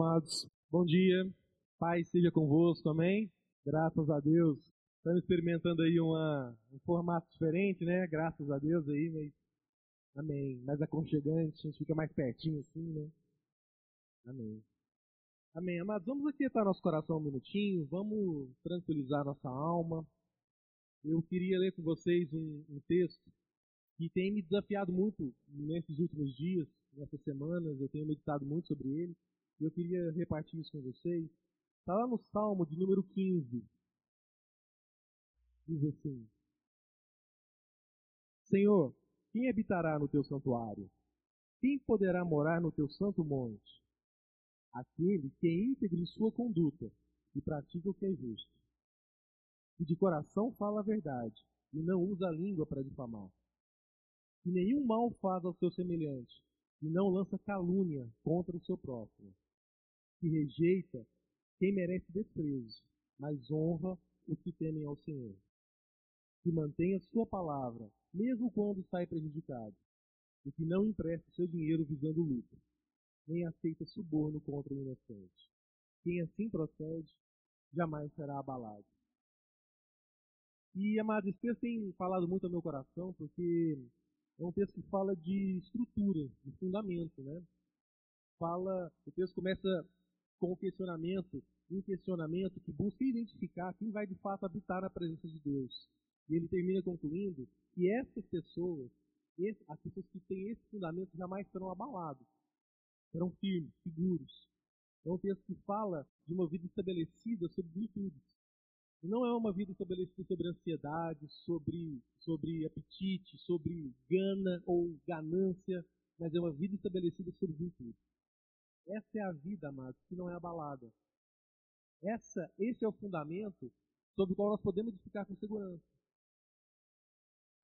Amados. Bom dia. Paz seja convosco, amém? Graças a Deus. Estamos experimentando aí uma, um formato diferente, né? Graças a Deus aí, mas amém. Mais aconchegante, a gente fica mais pertinho assim, né? Amém. Amém. Amados, vamos aquietar nosso coração um minutinho, vamos tranquilizar nossa alma. Eu queria ler com vocês um, um texto que tem me desafiado muito nesses últimos dias, nessas semanas, eu tenho meditado muito sobre ele, e eu queria repartir isso com vocês. Está lá no Salmo de número 15. Diz assim: Senhor, quem habitará no teu santuário? Quem poderá morar no teu santo monte? Aquele que é íntegro em sua conduta e pratica o que é justo. E de coração fala a verdade e não usa a língua para difamar que nenhum mal faz ao seu semelhante, e não lança calúnia contra o seu próximo, que rejeita quem merece desprezo, mas honra os que temem ao Senhor, que mantém a sua palavra, mesmo quando sai prejudicado, e que não empresta seu dinheiro visando lucro, nem aceita suborno contra o inocente. Quem assim procede, jamais será abalado. E, amados, esse texto tem falado muito ao meu coração, porque é um texto que fala de estrutura, de fundamento, né? Fala, o texto começa com um questionamento, um questionamento que busca identificar quem vai de fato habitar na presença de Deus. E ele termina concluindo que essas pessoas, as pessoas que têm esse fundamento jamais serão abaladas. Serão firmes, seguros. É um texto que fala de uma vida estabelecida sobre virtudes. Não é uma vida estabelecida sobre ansiedade, sobre, sobre apetite, sobre gana ou ganância, mas é uma vida estabelecida sobre virtude. Essa é a vida, amados, que não é abalada. Essa, esse é o fundamento sobre o qual nós podemos edificar com segurança.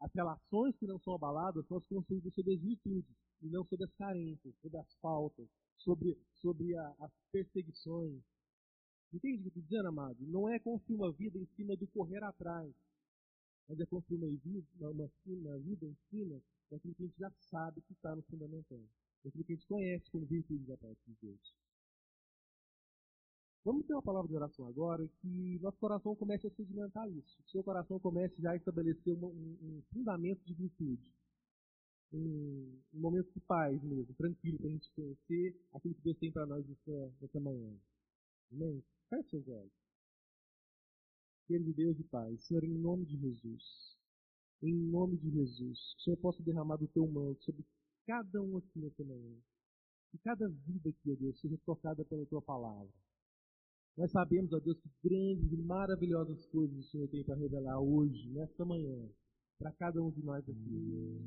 As relações que não são abaladas são as construídas sobre as virtudes, e não sobre as carências, sobre as faltas, sobre, sobre a, as perseguições, Entende o que eu estou dizendo, amado? Não é construir uma vida em cima do correr atrás, mas é construir uma vida, uma, uma vida em cima daquilo que a gente já sabe que está no fundamental, daquilo que a gente conhece como virtude da parte de Deus. Vamos ter uma palavra de oração agora que nosso coração comece a sedimentar isso. Que seu coração comece já a estabelecer um, um, fundamento de virtude. Um, um, momento de paz mesmo, tranquilo, para a gente conhecer aquilo que Deus tem para nós nessa, nessa manhã. Amém? Feche seus olhos. Querido Deus e Pai, Senhor, em nome de Jesus, em nome de Jesus, o Senhor possa derramar do teu manto sobre cada um aqui nessa manhã. E cada vida aqui, ó Deus, seja tocada pela tua palavra. Nós sabemos, ó Deus, que grandes e maravilhosas coisas o Senhor tem para revelar hoje, nesta manhã, para cada um de nós aqui.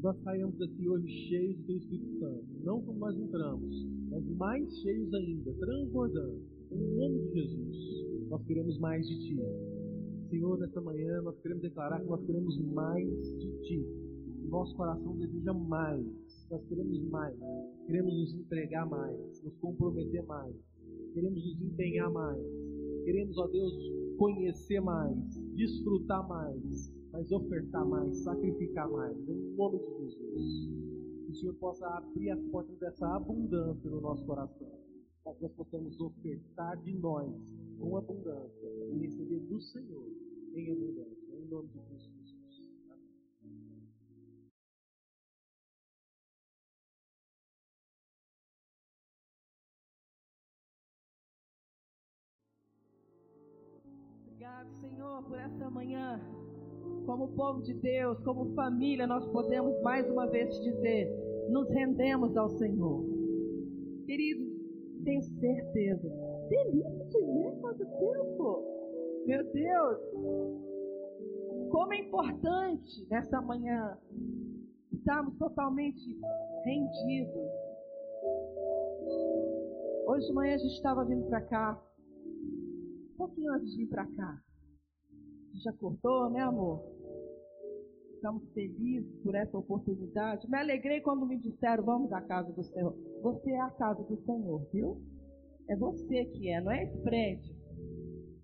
Nós saímos daqui hoje cheios do Espírito Santo. Não como nós entramos, mas mais cheios ainda, transbordando. Em nome de Jesus, nós queremos mais de Ti. Senhor, nesta manhã nós queremos declarar que nós queremos mais de Ti. Nosso coração deseja mais. Nós queremos mais. Queremos nos entregar mais, nos comprometer mais. Queremos nos empenhar mais. Queremos, ó Deus, conhecer mais, desfrutar mais, mas ofertar mais, sacrificar mais. Em nome de Jesus. Que o Senhor possa abrir as portas dessa abundância no nosso coração para que nós possamos ofertar de nós com abundância e receber do Senhor em abundância. Em nome de Jesus. Senhor, por essa manhã. Como povo de Deus, como família, nós podemos mais uma vez te dizer: nos rendemos ao Senhor. Queridos, tenho certeza. Delícia de ver quanto tempo! Meu Deus! Como é importante nessa manhã estarmos totalmente rendidos. Hoje de manhã a gente estava vindo para cá, um pouquinho antes de vir para cá. Gente acordou, né, amor? Estamos felizes por essa oportunidade. Me alegrei quando me disseram: vamos à casa do Senhor. Você é a casa do Senhor, viu? É você que é, não é esse prédio.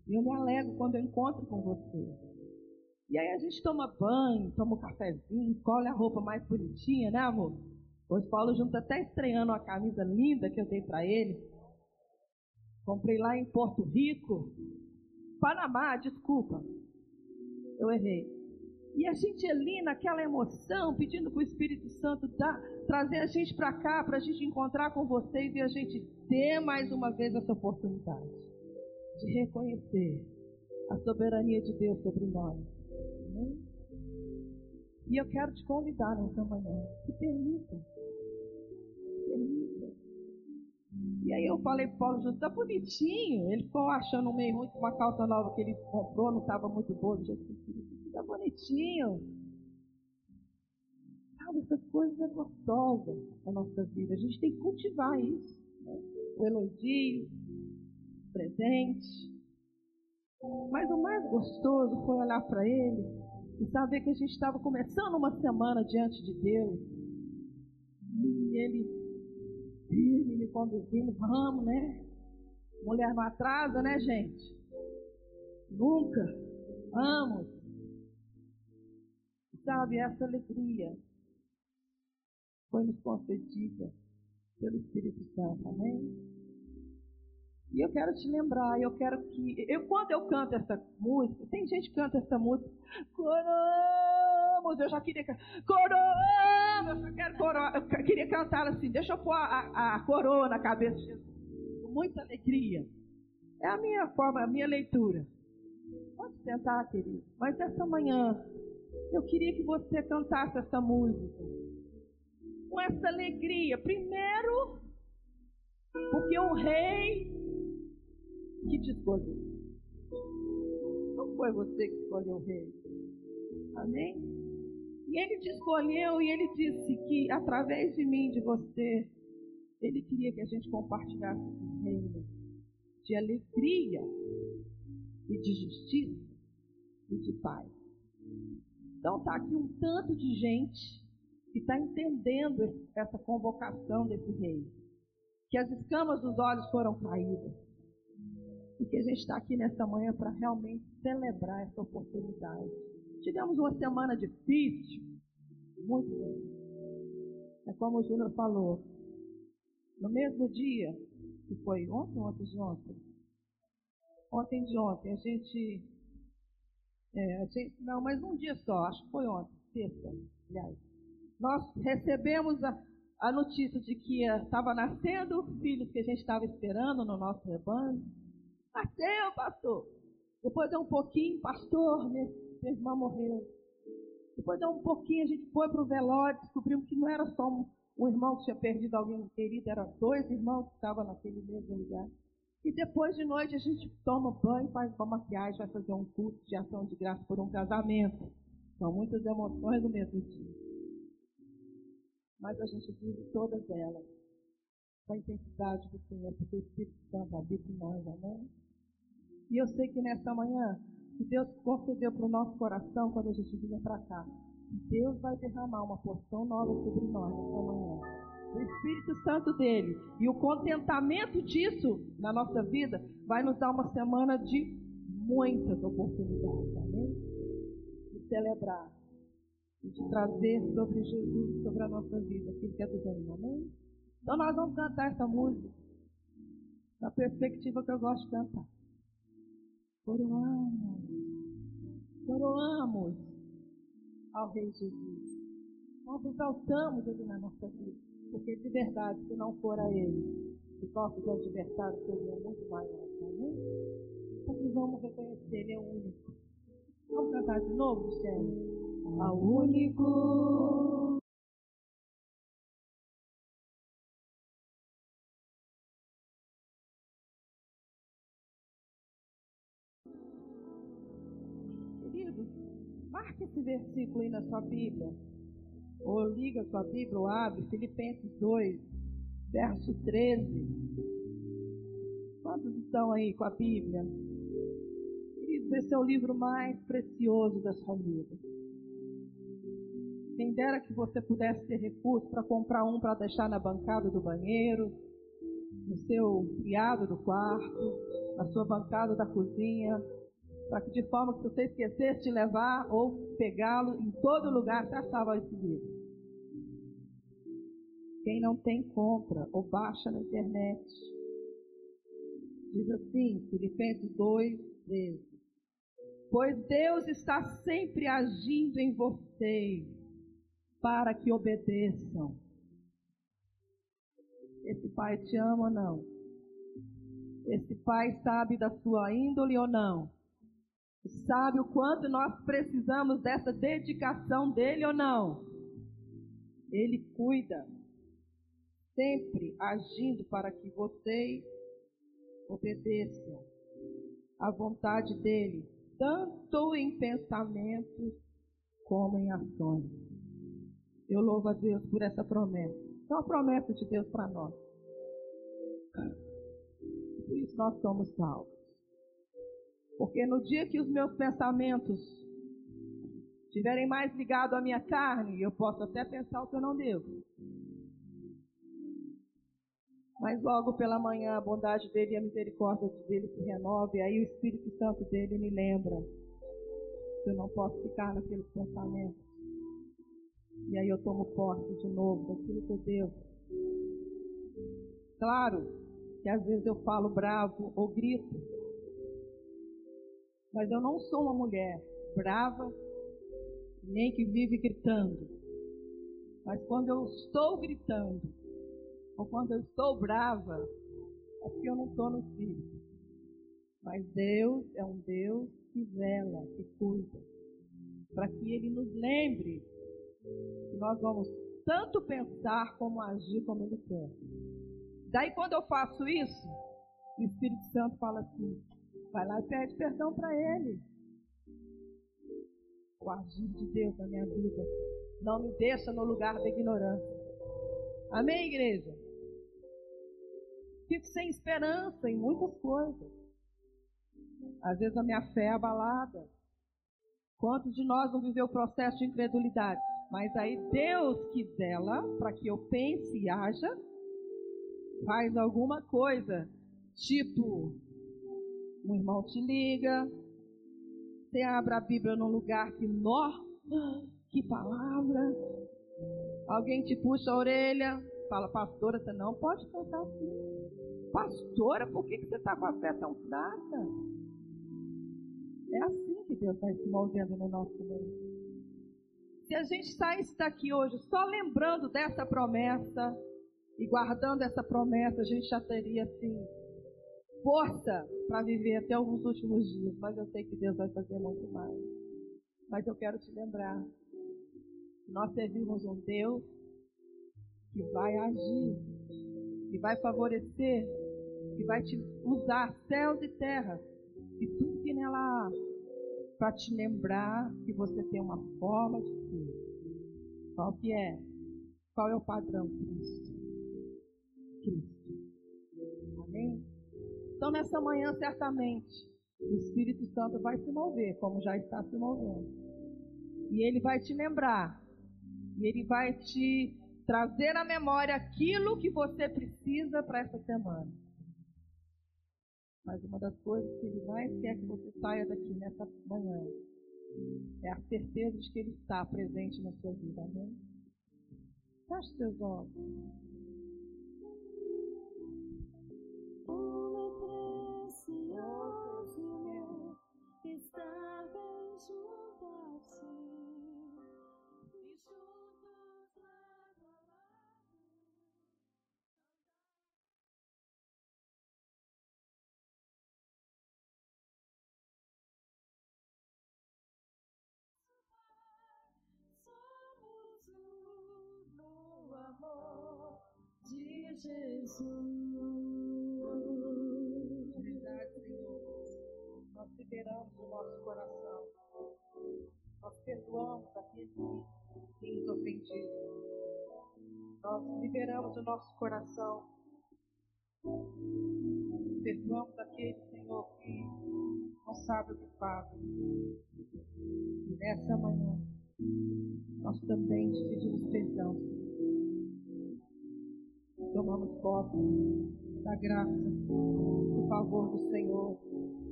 E eu me alegro quando eu encontro com você. E aí a gente toma banho, toma um cafezinho, escolhe a roupa mais bonitinha, né, amor? Hoje Paulo Júnior está até estreando uma camisa linda que eu dei para ele. Comprei lá em Porto Rico. Panamá, desculpa. Eu errei. E a gente ali naquela emoção, pedindo para o Espírito Santo dar, trazer a gente para cá, para a gente encontrar com vocês e a gente ter mais uma vez essa oportunidade de reconhecer a soberania de Deus sobre nós. E eu quero te convidar nessa manhã. Permita. Permita. E aí eu falei para Paulo Júnior, tá bonitinho. Ele ficou achando meio ruim com uma calça nova que ele comprou, não estava muito boa. Do jeito que tá bonitinho. Sabe, essas coisas é gostosas na nossa vida. A gente tem que cultivar isso. Né? O elogio, o presente. Mas o mais gostoso foi olhar para ele e saber que a gente estava começando uma semana diante de Deus. E ele firme, me conduzindo, vamos, né? Mulher não atrasa, né, gente? Nunca. Vamos. Sabe, essa alegria foi nos concedida pelo Espírito Santo, amém? E eu quero te lembrar, eu quero que. Eu, quando eu canto essa música, tem gente que canta essa música. Coramos! Eu já queria. Eu, quero coro, eu queria cantar assim. Deixa eu pôr a, a, a coroa na cabeça de Jesus. Com muita alegria. É a minha forma, a minha leitura. Pode sentar, querido. Mas essa manhã, eu queria que você cantasse essa música. Com essa alegria. Primeiro, porque o rei que te escolheu. Não foi você que escolheu o rei. Amém? E ele te escolheu e ele disse que através de mim, de você, ele queria que a gente compartilhasse esse reino de alegria e de justiça e de paz. Então está aqui um tanto de gente que está entendendo essa convocação desse rei. Que as escamas dos olhos foram caídas porque a gente está aqui nessa manhã para realmente celebrar essa oportunidade. Tivemos uma semana difícil, muito bem. É como o Júnior falou, no mesmo dia, que foi ontem ontem de ontem? Ontem de ontem, a gente, é, a gente. Não, mas um dia só, acho que foi ontem, sexta, aliás. Nós recebemos a, a notícia de que estava nascendo filhos que a gente estava esperando no nosso rebanho. Nasceu, pastor. Depois de um pouquinho, pastor, minha, minha irmã morreu. Depois de um pouquinho, a gente foi para o velório, descobrimos que não era só um, um irmão que tinha perdido alguém querido, eram dois irmãos que estavam naquele mesmo lugar. E depois de noite a gente toma banho, faz uma maquiagem, vai fazer um curso de ação de graça por um casamento. São muitas emoções no mesmo dia. Mas a gente vive todas elas com a intensidade do Senhor, porque o Espírito Santo habita em nós, amém? E eu sei que nessa manhã, que Deus concedeu para o nosso coração quando a gente vinha para cá, Deus vai derramar uma porção nova sobre nós nessa manhã. O Espírito Santo dele e o contentamento disso na nossa vida vai nos dar uma semana de muitas oportunidades, amém? De celebrar e de trazer sobre Jesus, sobre a nossa vida, aquilo que é do reino, amém? Então nós vamos cantar essa música na perspectiva que eu gosto de cantar. Coroamos, coroamos ao Rei Jesus. Nós exaltamos Ele na nossa vida, porque de verdade, se não for a Ele, os nossos adversários seriam muito maiores, amém? Então vamos reconhecer, Ele é o único. Vamos cantar de novo, Michelle? Ao único versículo aí na sua Bíblia. Ou liga a sua Bíblia, ou abre, Filipenses 2, verso 13. Quantos estão aí com a Bíblia? Queridos, esse é o livro mais precioso da sua vida. Quem dera que você pudesse ter recurso para comprar um para deixar na bancada do banheiro, no seu criado do quarto, na sua bancada da cozinha, para que de forma que você esquecesse de levar ou pegá-lo em todo lugar, você achava esse livro. Quem não tem, compra ou baixa na internet. Diz assim, Filipenses 2, 13. Pois Deus está sempre agindo em vocês para que obedeçam. Esse pai te ama ou não? Esse pai sabe da sua índole ou não? Sabe o quanto nós precisamos dessa dedicação dele ou não? Ele cuida, sempre agindo para que vocês obedeçam à vontade dele, tanto em pensamentos como em ações. Eu louvo a Deus por essa promessa. É uma promessa de Deus para nós. Por isso nós somos salvos. Porque no dia que os meus pensamentos estiverem mais ligados à minha carne, eu posso até pensar o que eu não devo. Mas logo pela manhã a bondade dele e a misericórdia dele se renova, e aí o Espírito Santo dele me lembra que eu não posso ficar naqueles pensamentos. E aí eu tomo posse de novo daquilo que eu devo. Claro que às vezes eu falo bravo ou grito, mas eu não sou uma mulher brava, nem que vive gritando. Mas quando eu estou gritando, ou quando eu estou brava, é porque eu não estou no espírito. Mas Deus é um Deus que vela, que cuida, para que Ele nos lembre que nós vamos tanto pensar como agir como Ele quer. Daí quando eu faço isso, o Espírito Santo fala assim, Vai lá e pede perdão para Ele. O agir de Deus na minha vida não me deixa no lugar da ignorância. Amém, igreja? Fico sem esperança em muitas coisas. Às vezes a minha fé é abalada. Quantos de nós não viveu o processo de incredulidade? Mas aí Deus que dela, para que eu pense e haja, faz alguma coisa, tipo, um irmão te liga, você abre a Bíblia num lugar que, nó, que palavra. Alguém te puxa a orelha, fala, pastora, você não pode cantar assim. Pastora, por que, que você está com a fé tão fraca? É assim que Deus vai se movendo no nosso meio. Se a gente saísse daqui hoje só lembrando dessa promessa e guardando essa promessa, a gente já teria assim força para viver até alguns últimos dias, mas eu sei que Deus vai fazer muito mais. Mas eu quero te lembrar nós servimos um Deus que vai agir, que vai favorecer, que vai te usar céus e terra e tudo que nela há para te lembrar que você tem uma forma de ser. Qual que é? Qual é o padrão Cristo? Cristo. Amém? Então, nessa manhã, certamente, o Espírito Santo vai se mover, como já está se movendo. E ele vai te lembrar. E ele vai te trazer à memória aquilo que você precisa para essa semana. Mas uma das coisas que ele mais quer que você saia daqui nessa manhã é a certeza de que ele está presente na sua vida. Amém? Feche seus olhos. Jesus. nós liberamos o nosso coração. Nós perdoamos aqueles que nos ofendido. Nós liberamos o nosso coração. Perdoamos aqueles, Senhor, que não sabem o que fazem. E nessa manhã, nós também te pedimos perdão. Tomamos posse da graça, do favor do Senhor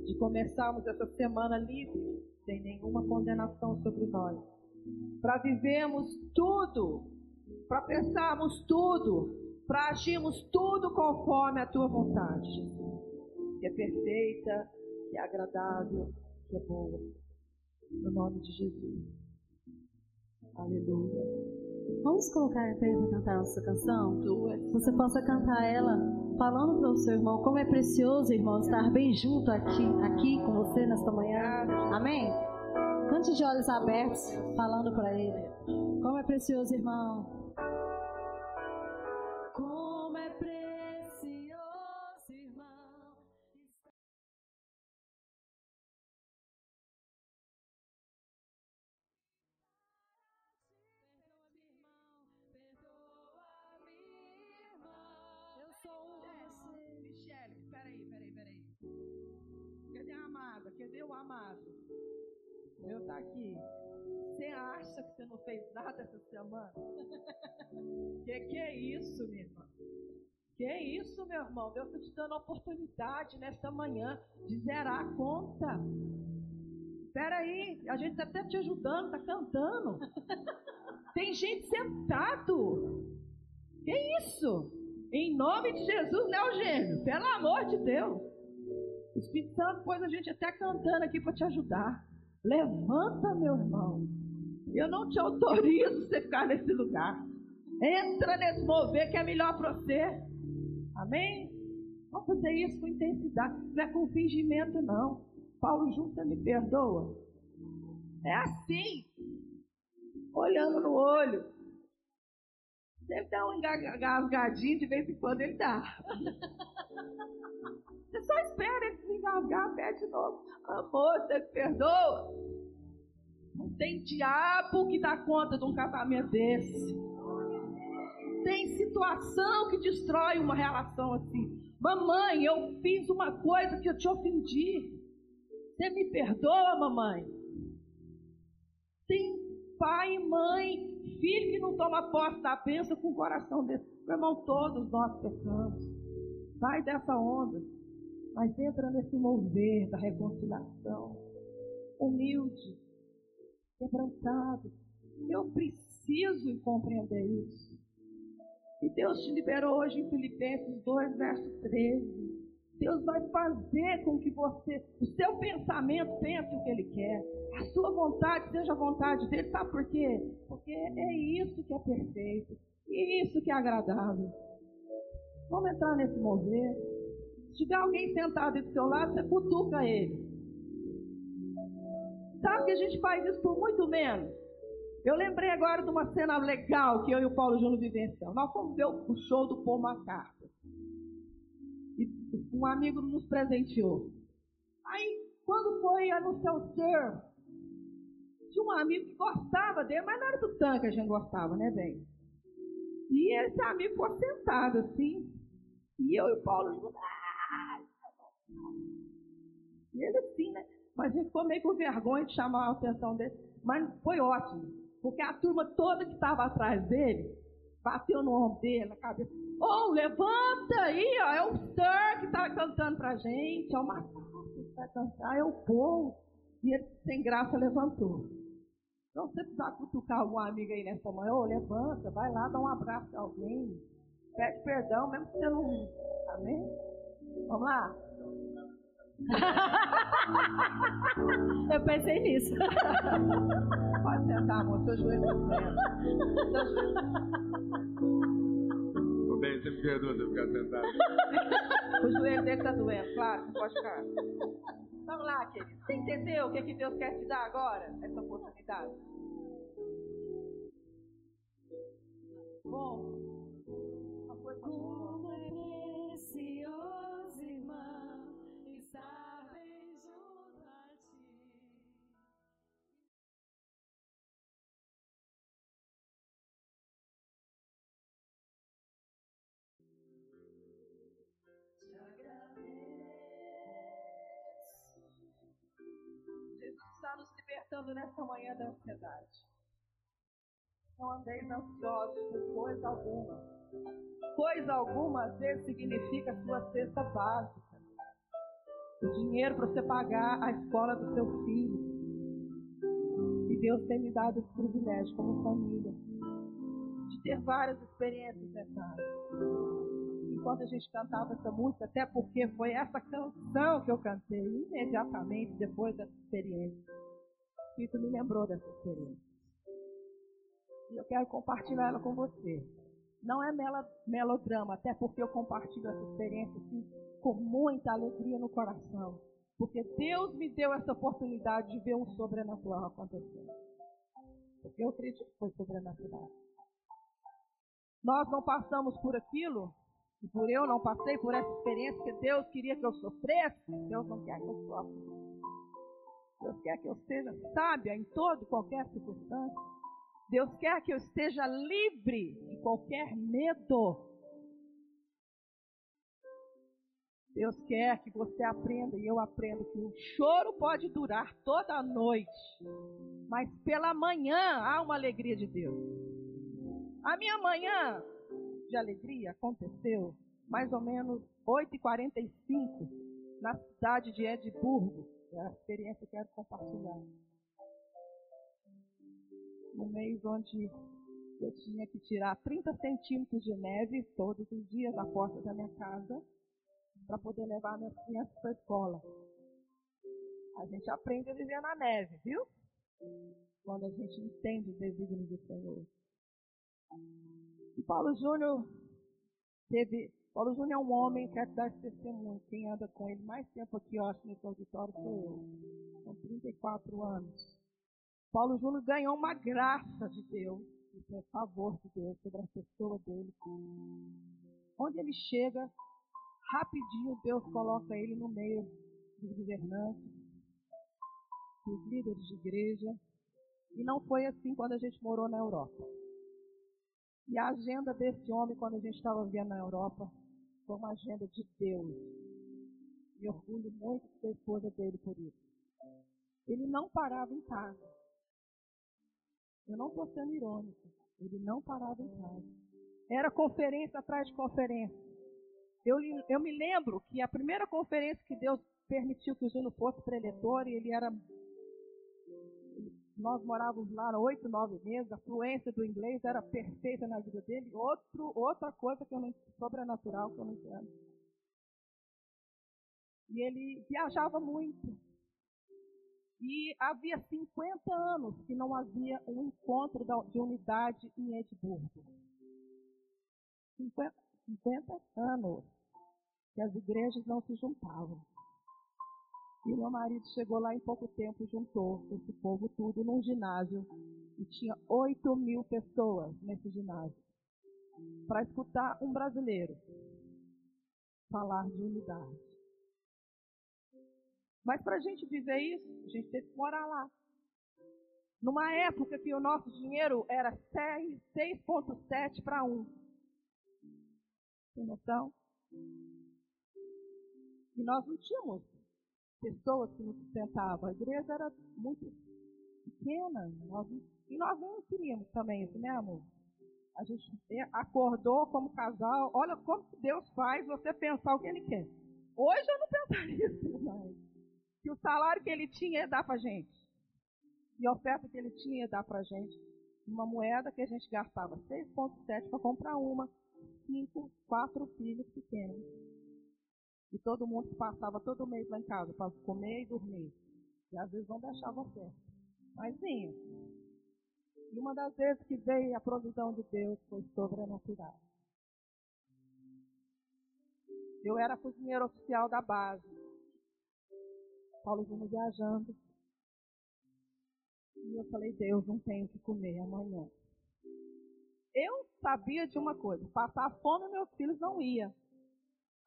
de começarmos essa semana livre, sem nenhuma condenação sobre nós, para vivermos tudo para pensarmos tudo, para agirmos tudo conforme a tua vontade, que é perfeita, que é agradável, que é boa. No nome de Jesus. Aleluia. Vamos colocar para cantar nossa canção? Você possa cantar ela falando para o seu irmão como é precioso, irmão, estar bem junto aqui, aqui com você nesta manhã. Amém? Cante de olhos abertos, falando para ele. Como é precioso, irmão. Não fez nada essa semana? que que é isso, minha irmã? Que é isso, meu irmão? Deus está te dando a oportunidade nesta manhã de zerar a conta. Espera aí, a gente está até te ajudando, está cantando. Tem gente sentado. Que isso? Em nome de Jesus, né, Eugênio? Pelo amor de Deus. O Espírito Santo pôs a gente até cantando aqui para te ajudar. Levanta, meu irmão. Eu não te autorizo você ficar nesse lugar. Entra nesse mover que é melhor para você. Amém? Vamos fazer isso com intensidade. Não é com fingimento, não. Paulo Junta me perdoa. É assim. Olhando no olho. Sempre dá um engasgadinho, de vez em quando ele dá. Você só espera ele se engasgar, pede de novo. Amor, você perdoa. Não tem diabo que dá conta de um casamento desse. Tem situação que destrói uma relação assim. Mamãe, eu fiz uma coisa que eu te ofendi. Você me perdoa, mamãe? Tem pai e mãe, filho que não toma posse da bênção com o coração desse. Meu irmão, todos nós pecamos. Sai dessa onda mas entra nesse mover da reconciliação, humilde, quebrantado. Eu preciso compreender isso. E Deus te liberou hoje em Filipenses 2, verso 13. Deus vai fazer com que você, o seu pensamento pense o que Ele quer. A sua vontade seja a vontade dele. Sabe por quê? Porque é isso que é perfeito. E isso que é agradável. Vamos entrar nesse mover. Se tiver alguém sentado do seu lado, você cutuca ele. Sabe que a gente faz isso por muito menos? Eu lembrei agora de uma cena legal que eu e o Paulo Júnior vivenciamos. Nós fomos ver o show do Paul McCartney. E um amigo nos presenteou. Aí, quando foi anunciar o Sir, tinha um amigo que gostava dele, mas não era do tanque que a gente gostava, né, bem? E esse amigo ficou sentado assim. E eu e o Paulo Júnior, e ele assim, né? Mas a gente ficou meio com vergonha de chamar a atenção dele. Mas foi ótimo. Porque a turma toda que estava atrás dele bateu no ombro dele, na cabeça. Oh, levanta aí, ó. É o Sir que está cantando pra gente. É o Macaco que vai cantar, é o povo. E ele, sem graça, levantou. Então, se você precisar cutucar alguma amiga aí nessa manhã, oh, levanta, vai lá, dá um abraço a alguém. Pede perdão, mesmo que você não. Amém? Vamos lá? Eu pensei nisso. Pode sentar, amor. Seu joelho está doendo. Ô, bem, você me perdoa se eu ficar sentado. O joelho dele está doendo, claro, você pode ficar. Vamos lá, querido. Você entendeu o que, que Deus quer te dar agora? Essa oportunidade. Bom, libertando nessa manhã da ansiedade. Não andeis ansiosos por coisa alguma. Coisa alguma, às vezes, significa sua cesta básica. O dinheiro para você pagar a escola do seu filho. E Deus tem me dado esse privilégio como família. De ter várias experiências nessa área. Enquanto a gente cantava essa música, até porque foi essa canção que eu cantei imediatamente depois dessa experiência. Isso me lembrou dessa experiência. E eu quero compartilhar ela com você. Não é melodrama, até porque eu compartilho essa experiência assim, com muita alegria no coração. Porque Deus me deu essa oportunidade de ver um sobrenatural acontecer. Porque eu acredito que foi sobrenatural. Nós não passamos por aquilo, e por eu não passei por essa experiência que Deus queria que eu sofresse. Deus não quer que eu sofra. Deus quer que eu seja sábia em toda e qualquer circunstância. Deus quer que eu esteja livre de qualquer medo. Deus quer que você aprenda e eu aprenda que o choro pode durar toda a noite, mas pela manhã há uma alegria de Deus. A minha manhã de alegria aconteceu mais ou menos 8h45 na cidade de Edimburgo. É a experiência que eu quero compartilhar no mês onde eu tinha que tirar 30 centímetros de neve todos os dias da porta da minha casa para poder levar minhas crianças para a escola. A gente aprende a viver na neve, viu? Quando a gente entende os desígnios do Senhor. E Paulo Júnior teve. Paulo Júnior é um homem, quero dar esse testemunho. Quem anda com ele mais tempo aqui, eu acho, nesse auditório sou eu. São 34 anos. Paulo Júnior ganhou uma graça de Deus, isso é favor de Deus sobre a pessoa dele. Onde ele chega, rapidinho Deus coloca ele no meio dos governantes, dos líderes de igreja. E não foi assim quando a gente morou na Europa. E a agenda desse homem, quando a gente estava vivendo na Europa, foi uma agenda de Deus. E orgulho muito da esposa dele por isso. Ele não parava em casa. Eu não estou sendo irônico. Ele não parava em casa. Era conferência atrás de conferência. Eu, eu me lembro que a primeira conferência que Deus permitiu que o Júnior fosse preletor, e ele era. Nós morávamos lá oito, nove meses, a fluência do inglês era perfeita na vida dele. Outro, outra coisa que eu não, sobrenatural que eu não entendo. E ele viajava muito. E havia 50 anos que não havia um encontro de unidade em Edimburgo. 50, 50 anos que as igrejas não se juntavam. E meu marido chegou lá em pouco tempo, juntou esse povo tudo num ginásio. E tinha 8 mil pessoas nesse ginásio. Para escutar um brasileiro falar de unidade. Mas para a gente viver isso, a gente teve que morar lá. Numa época que o nosso dinheiro era 6,7 para 1. Tem noção? E nós não tínhamos pessoas que nos sustentavam. A igreja era muito pequena. Nós, e nós não queríamos também isso, né, amor? A gente acordou como casal. Olha como Deus faz você pensar o que Ele quer. Hoje eu não pensaria isso mais que o salário que ele tinha ia dar para gente. E a oferta que ele tinha ia dar para gente. Uma moeda que a gente gastava 6,7 para comprar uma, cinco, quatro filhos pequenos. E todo mundo passava todo mês lá em casa para comer e dormir. E às vezes não deixava oferta. Mas vinha. E uma das vezes que veio a provisão de Deus foi sobrenatural. Eu era cozinheiro oficial da base. Paulo Júnior viajando. E eu falei, Deus, não tenho o que comer amanhã. Eu sabia de uma coisa, passar fome meus filhos não ia.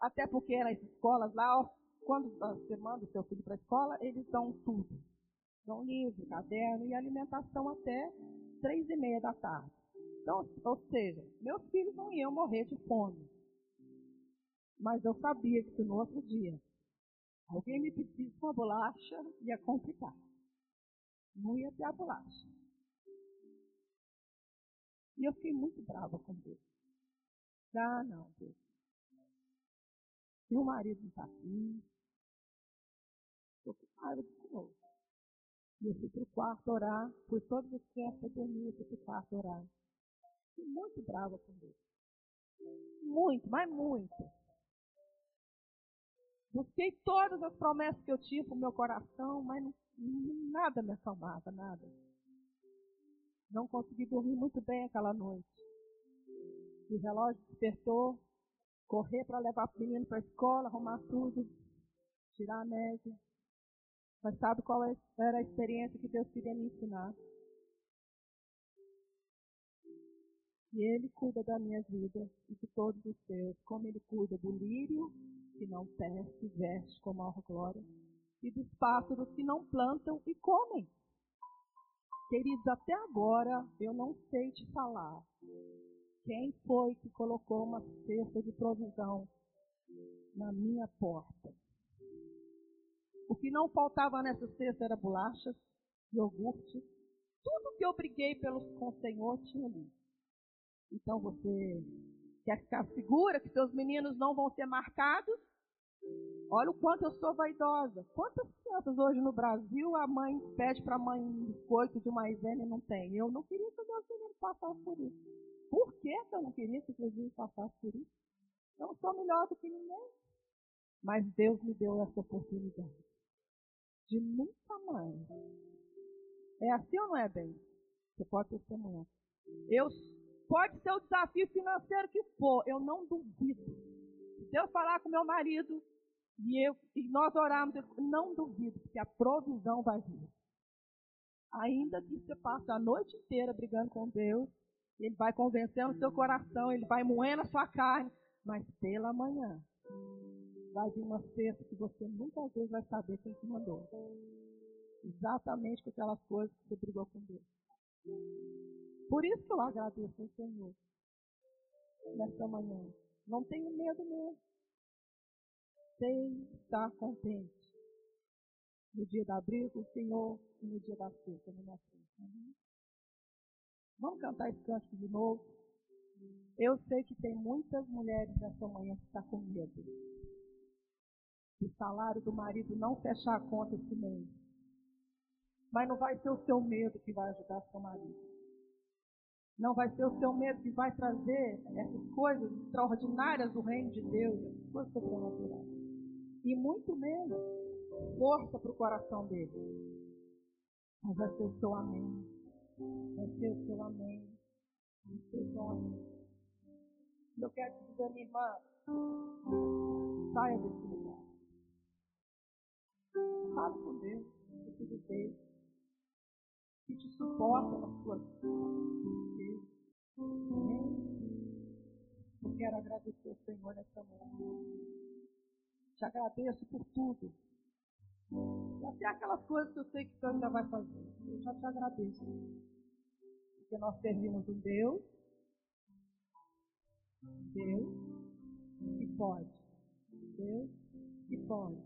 Até porque nas escolas lá, quando você manda o seu filho para a escola, eles dão tudo. Dão livro, caderno e alimentação até três e meia da tarde. Então, ou seja, meus filhos não iam morrer de fome. Mas eu sabia que no outro dia Alguém me pedisse uma bolacha, ia complicar. Não ia ter a bolacha. E eu fiquei muito brava com Deus. Ah, não, Deus. Meu marido não está aqui. Estou com raiva de novo. E eu fui para o quarto orar. Fui todos os crianças dormir, eu fui para o quarto orar. Fiquei muito brava com Deus. Muito, mas muito. Busquei todas as promessas que eu tinha para o meu coração, mas não, nada me acalmava, nada. Não consegui dormir muito bem aquela noite. O relógio despertou, correr para levar o menino para a escola, arrumar tudo, tirar a média. Mas sabe qual é, era a experiência que Deus queria me ensinar? E Ele cuida da minha vida e de todos os seus, como Ele cuida do lírio que não tece, veste com maior glória, e dos pássaros que não plantam e comem. Queridos, até agora eu não sei te falar quem foi que colocou uma cesta de provisão na minha porta. O que não faltava nessa cesta era bolachas, iogurte, tudo que eu briguei pelos, com o Senhor tinha ali. Então você quer ficar segura que seus meninos não vão ser marcados? Olha o quanto eu sou vaidosa. Quantas crianças hoje no Brasil a mãe pede para a mãe um biscoito de maisena e não tem? Eu não queria que meus meninos passassem por isso. Por que eu não queria que os meninos passassem por isso? Eu não sou melhor do que ninguém. Mas Deus me deu essa oportunidade de nunca mais. É assim ou não é, bem? Você pode testemunhar. Eu, pode ser o desafio financeiro que for, eu não duvido. Se Deus falar com meu marido e, eu, e nós orarmos, eu não duvido, porque a provisão vai vir. Ainda que você passe a noite inteira brigando com Deus, ele vai convencendo o seu coração, ele vai moendo a sua carne, mas pela manhã vai vir uma cesta que você nunca vezes vai saber quem te mandou. Exatamente com aquelas coisas que você brigou com Deus. Por isso que eu agradeço ao Senhor nesta manhã. Não tenho medo mesmo. Sei estar contente. No dia da briga, o Senhor, e no dia da cesta, na minha frente. Vamos cantar esse cântico de novo. Eu sei que tem muitas mulheres nessa manhã que estão com medo o salário do marido não fechar a conta esse mês. Mas não vai ser o seu medo que vai ajudar seu marido. Não vai ser o seu medo que vai trazer essas coisas extraordinárias do reino de Deus, essas coisas sobrenaturais. E muito menos força para o coração dele. Mas vai ser o seu amém. Vai ser o seu amém. O seu amém. Eu quero te irmã, saia desse lugar. Fale com Deus, precisa dele. Que te suporta nas suas vidas. Eu quero agradecer ao Senhor nessa manhã. Te agradeço por tudo. E até aquelas coisas que eu sei que o Senhor já vai fazer. Eu já te agradeço. Porque nós servimos um Deus. Deus que pode. Deus que pode.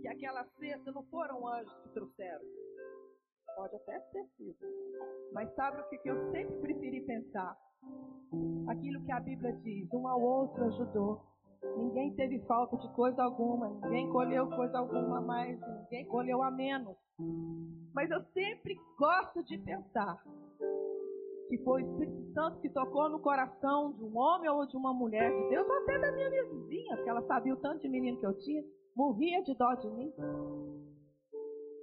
Que aquela cesta não foram anjos que trouxeram. Pode até ter sido. Mas sabe o que, que eu sempre preferi pensar? Aquilo que a Bíblia diz: um ao outro ajudou. Ninguém teve falta de coisa alguma, ninguém colheu coisa alguma mais, ninguém colheu a menos. Mas eu sempre gosto de pensar que foi o Espírito Santo que tocou no coração de um homem ou de uma mulher de Deus, ou até da minha vizinha, porque ela sabia o tanto de menino que eu tinha, morria de dó de mim.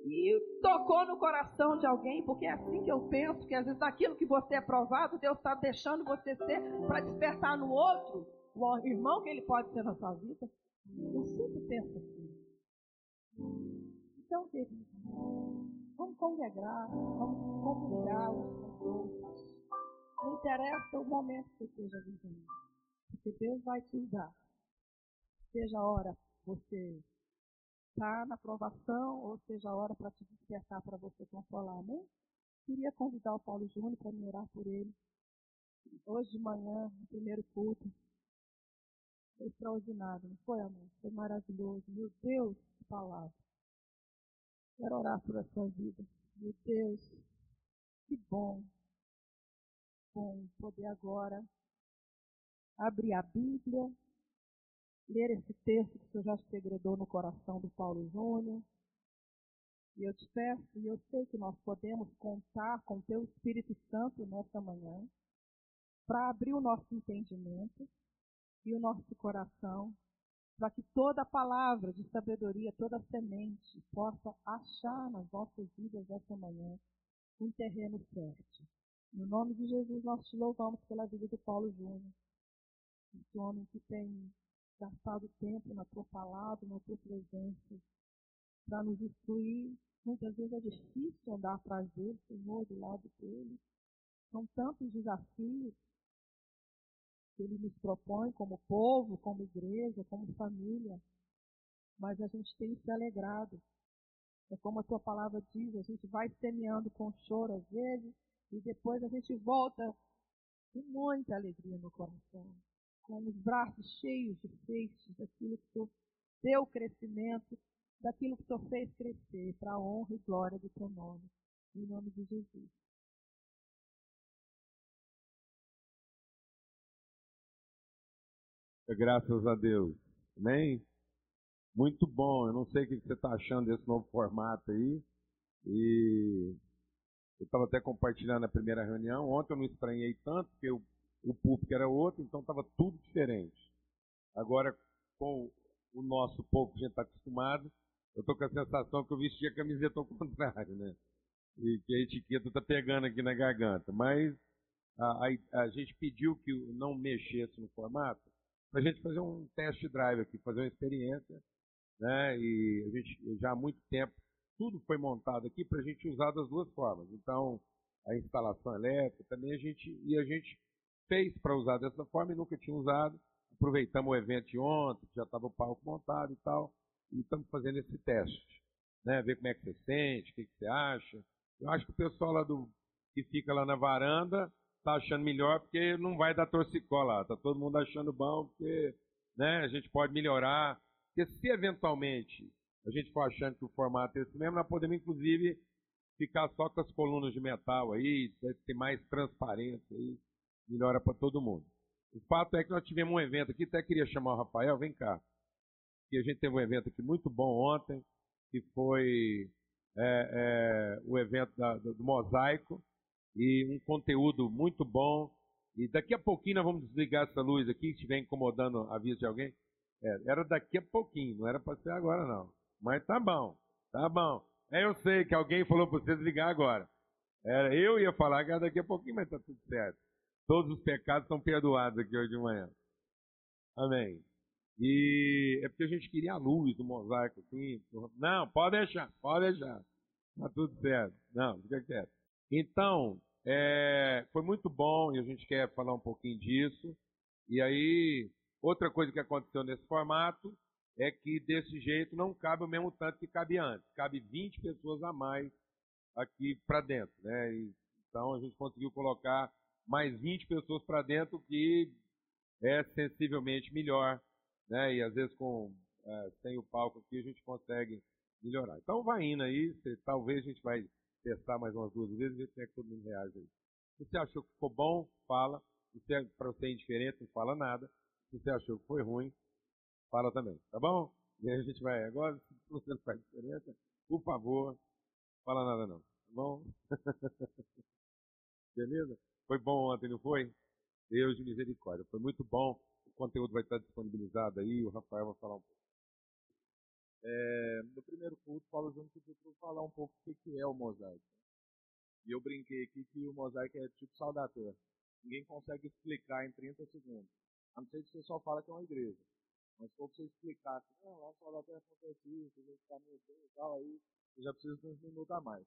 E tocou no coração de alguém, porque é assim que eu penso, que às vezes aquilo que você é provado, Deus está deixando você ser para despertar no outro o irmão que ele pode ser na sua vida. Eu sempre penso assim. Então, querido, vamos congregar, vamos convidar os outros. Não interessa o momento que você esteja vivendo, porque Deus vai te usar. Seja a hora você está na provação, ou seja, a hora para te despertar para você consolar, né? Queria convidar o Paulo Júnior para me orar por ele. Hoje de manhã, no primeiro culto, Foi extraordinário, não foi, amor? Foi maravilhoso. Meu Deus, que palavra. Quero orar por essa vida. Meu Deus, que bom. Bom poder agora abrir a Bíblia, ler esse texto que o Senhor já segredou no coração do Paulo Júnior. E eu te peço, e eu sei que nós podemos contar com o Teu Espírito Santo nesta manhã, para abrir o nosso entendimento e o nosso coração, para que toda palavra de sabedoria, toda semente possa achar nas nossas vidas esta manhã um terreno fértil. No nome de Jesus, nós te louvamos pela vida do Paulo Júnior, esse homem que tem gastado tempo na tua palavra, na tua presença, para nos instruir. Muitas vezes é difícil andar atrás dele, Senhor, do lado dele. São tantos desafios que ele nos propõe como povo, como igreja, como família. Mas a gente tem se alegrado. É como a tua palavra diz, a gente vai semeando com choro às vezes, e depois a gente volta com muita alegria no coração, com os braços cheios de feixes daquilo que tu deu crescimento, daquilo que tu fez crescer, para a honra e glória do teu nome. Em nome de Jesus. Graças a Deus. Amém? Muito bom. Eu não sei o que você está achando desse novo formato aí. E eu estava até compartilhando na primeira reunião. Ontem eu não estranhei tanto, porque o, o público era outro, então estava tudo diferente. Agora, com o nosso pouco que a gente está acostumado, eu estou com a sensação que eu vesti a camiseta ao contrário, né? E que a etiqueta está pegando aqui na garganta. Mas a, a, a gente pediu que não mexesse no formato, para a gente fazer um test drive aqui, fazer uma experiência, né? E a gente já há muito tempo tudo foi montado aqui para a gente usar das duas formas. Então, a instalação elétrica também a gente e a gente fez para usar dessa forma e nunca tinha usado. Aproveitamos o evento de ontem, já estava o palco montado e tal, e estamos fazendo esse teste, né? Ver como é que você sente, o que, que você acha. Eu acho que o pessoal lá do que fica lá na varanda está achando melhor porque não vai dar torcicó lá. Está todo mundo achando bom porque né, a gente pode melhorar. Porque se eventualmente a gente for achando que o formato é esse mesmo, nós podemos inclusive ficar só com as colunas de metal aí, ter mais transparência aí, melhora para todo mundo. O fato é que nós tivemos um evento aqui, até queria chamar o Rafael, vem cá. Que a gente teve um evento aqui muito bom ontem, que foi é, é, o evento da, do, do Mosaico, e um conteúdo muito bom. E daqui a pouquinho nós vamos desligar essa luz aqui, se estiver incomodando a vista de alguém. É, era daqui a pouquinho, não era para ser agora não. Mas tá bom, tá bom. É, eu sei que alguém falou para você desligar agora. Era, eu ia falar que era daqui a pouquinho, mas tá tudo certo. Todos os pecados são perdoados aqui hoje de manhã. Amém. E é porque a gente queria a luz do mosaico assim. Não, pode deixar, pode deixar. Tá tudo certo. Não, fica quieto. Então, é, foi muito bom e a gente quer falar um pouquinho disso. E aí, outra coisa que aconteceu nesse formato é que desse jeito não cabe o mesmo tanto que cabe antes. Cabe 20 pessoas a mais aqui para dentro. Né? E, então a gente conseguiu colocar mais 20 pessoas para dentro, que é sensivelmente melhor. Né? E às vezes com é, sem o palco aqui a gente consegue melhorar. Então vai indo aí, talvez a gente vai testar mais umas duas vezes e ver como é que todo mundo reage aí. Se você achou que ficou bom, fala. Se é para você é indiferente, não fala nada. Se você achou que foi ruim, fala também, tá bom? E aí a gente vai agora, se você não faz diferença, por favor, fala nada não, tá bom? Beleza? Foi bom ontem, não foi? Deus de misericórdia. Foi muito bom. O conteúdo vai estar disponibilizado aí, o Rafael vai falar um pouco. É, no primeiro culto, Paulo Júnior pediu falar um pouco o que é o mosaico. E eu brinquei aqui que o mosaico é tipo sal da terra. Ninguém consegue explicar em 30 segundos. A não ser que você só fala que é uma igreja. Mas se for você explicar assim, não, lá no sal da terra acontece isso, a gente está meio e tal, aí você já precisa de uns minutos a mais.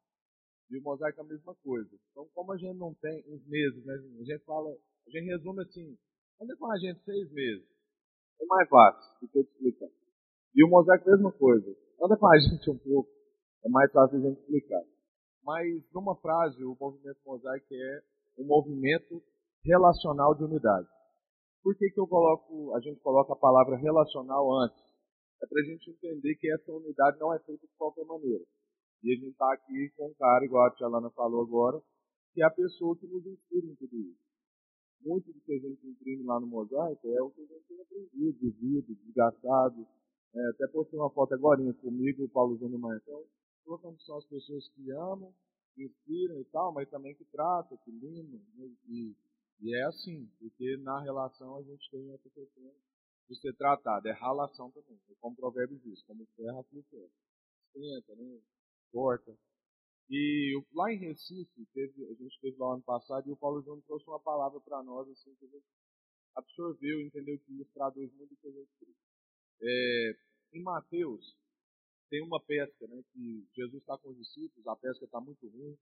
E o mosaico é a mesma coisa. Então, como a gente não tem uns meses, né? A gente fala, a gente resume assim, anda com a gente seis meses. É mais fácil do que eu te explicar. E o mosaico é a mesma coisa. Anda com a gente um pouco, é mais fácil a gente explicar. Mas, numa frase, o movimento mosaico é um movimento relacional de unidade. Por que, que eu coloco, a gente coloca a palavra relacional antes? É para a gente entender que essa unidade não é feita de qualquer maneira. E a gente está aqui com um cara, igual a tia Lana falou agora, que é a pessoa que nos inspira em tudo isso. Muito do que a gente imprime lá no mosaico é o que a gente tem aprendido, vivido, desgastado. É, até postei uma foto agora comigo, o Paulo Júnior Marcão, colocando são as pessoas que amam, que inspiram e tal, mas também que tratam, que limam. Né? E, e é assim, porque na relação a gente tem essa questão de ser tratado. É relação também, é como o provérbio diz, como terra, aquilo terra. Esquenta, né? Corta. E lá em Recife, teve, a gente teve lá ano passado, e o Paulo Júnior trouxe uma palavra para nós, assim, que a gente absorveu, entendeu que isso traduz muito o que a gente fez. É, em Mateus, tem uma pesca, né, que Jesus está com os discípulos, a pesca está muito ruim,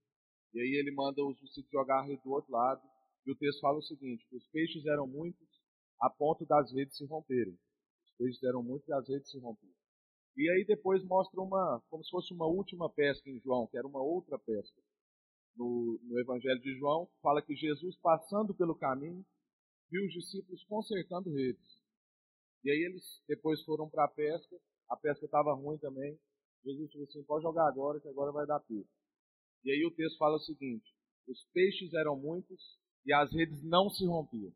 e aí ele manda os discípulos jogar a rede do outro lado, e o texto fala o seguinte, os peixes eram muitos a ponto das redes se romperem. Os peixes eram muitos e as redes se romperam. E aí depois mostra uma, como se fosse uma última pesca em João, que era uma outra pesca. No, no Evangelho de João, fala que Jesus, passando pelo caminho, viu os discípulos consertando redes. E aí eles depois foram para a pesca, a pesca estava ruim também. Jesus falou assim: pode jogar agora, que agora vai dar peixe. E aí o texto fala o seguinte: os peixes eram muitos e as redes não se rompiam.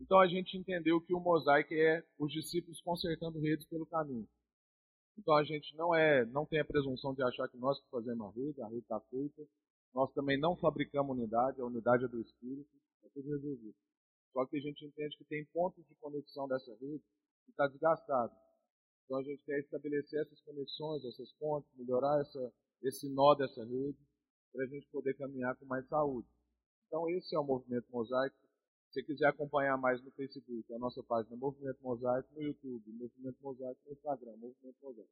Então a gente entendeu que o mosaico é os discípulos consertando redes pelo caminho. Então a gente não é, não tem a presunção de achar que nós que fazemos a rede, a rede está feita. Nós também não fabricamos unidade, a unidade é do Espírito, é tudo resolvido. Só que a gente entende que tem pontos de conexão dessa rede que está desgastado. Então a gente quer estabelecer essas conexões, essas pontes, melhorar essa, esse nó dessa rede, para a gente poder caminhar com mais saúde. Então esse é o movimento mosaico. Você quiser acompanhar mais no Facebook, a nossa página Movimento Mosaico, no YouTube, Movimento Mosaico no Instagram, Movimento Mosaico.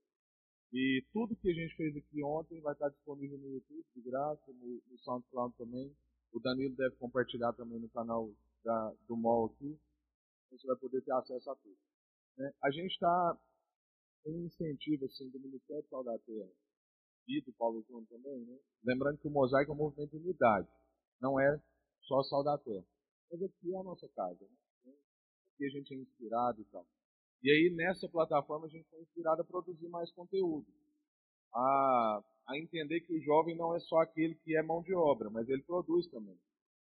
E tudo que a gente fez aqui ontem vai estar disponível no YouTube, de graça, no, no SoundCloud também. O Danilo deve compartilhar também no canal da, do MOL aqui. Você vai poder ter acesso a tudo. Né? A gente está com um incentivo assim, do Ministério Sal da Terra e do Paulo Júnior também. Né? Lembrando que o Mosaico é um movimento de unidade, não é só Sal da Terra. Mas aqui é a nossa casa. Né? Aqui a gente é inspirado e tal. E aí, nessa plataforma, a gente foi inspirado a produzir mais conteúdo. A, a entender que o jovem não é só aquele que é mão de obra, mas ele produz também.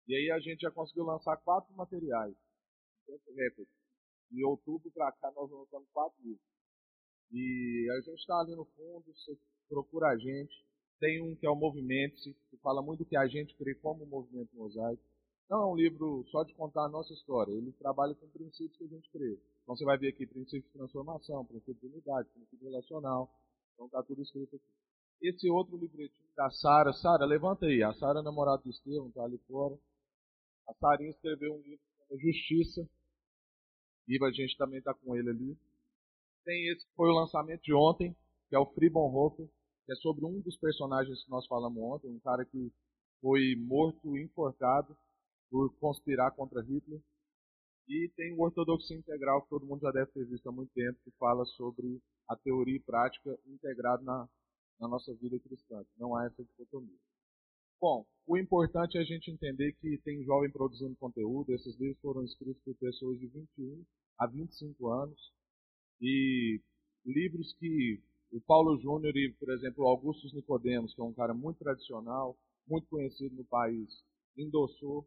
E aí a gente já conseguiu lançar quatro materiais. Tempo. De outubro para cá nós lançamos quatro livros. E a gente está ali no fundo, você procura a gente. Tem um que é o Movimento-se, que fala muito que a gente crê como movimento mosaico. Não é um livro só de contar a nossa história, ele trabalha com princípios que a gente crê. Então você vai ver aqui princípio de transformação, princípio de unidade, princípio relacional. Então está tudo escrito aqui. Esse outro livretinho da Sara, Sara, levanta aí. A Sara é namorada do Estevão, está ali fora. A Sarinha escreveu um livro chamado Justiça. E a gente também está com ele ali. Tem esse que foi o lançamento de ontem, que é o Free Bonhoeffer, que é sobre um dos personagens que nós falamos ontem, um cara que foi morto, enforcado por conspirar contra Hitler. E tem o Ortodoxia Integral, que todo mundo já deve ter visto há muito tempo, que fala sobre a teoria e prática integrada na, na nossa vida cristã. Não há essa dicotomia. Bom, o importante é a gente entender que tem jovem produzindo conteúdo. Esses livros foram escritos por pessoas de 21 a 25 anos. E livros que o Paulo Júnior e, por exemplo, o Augustus Nicodemos, que é um cara muito tradicional, muito conhecido no país, endossou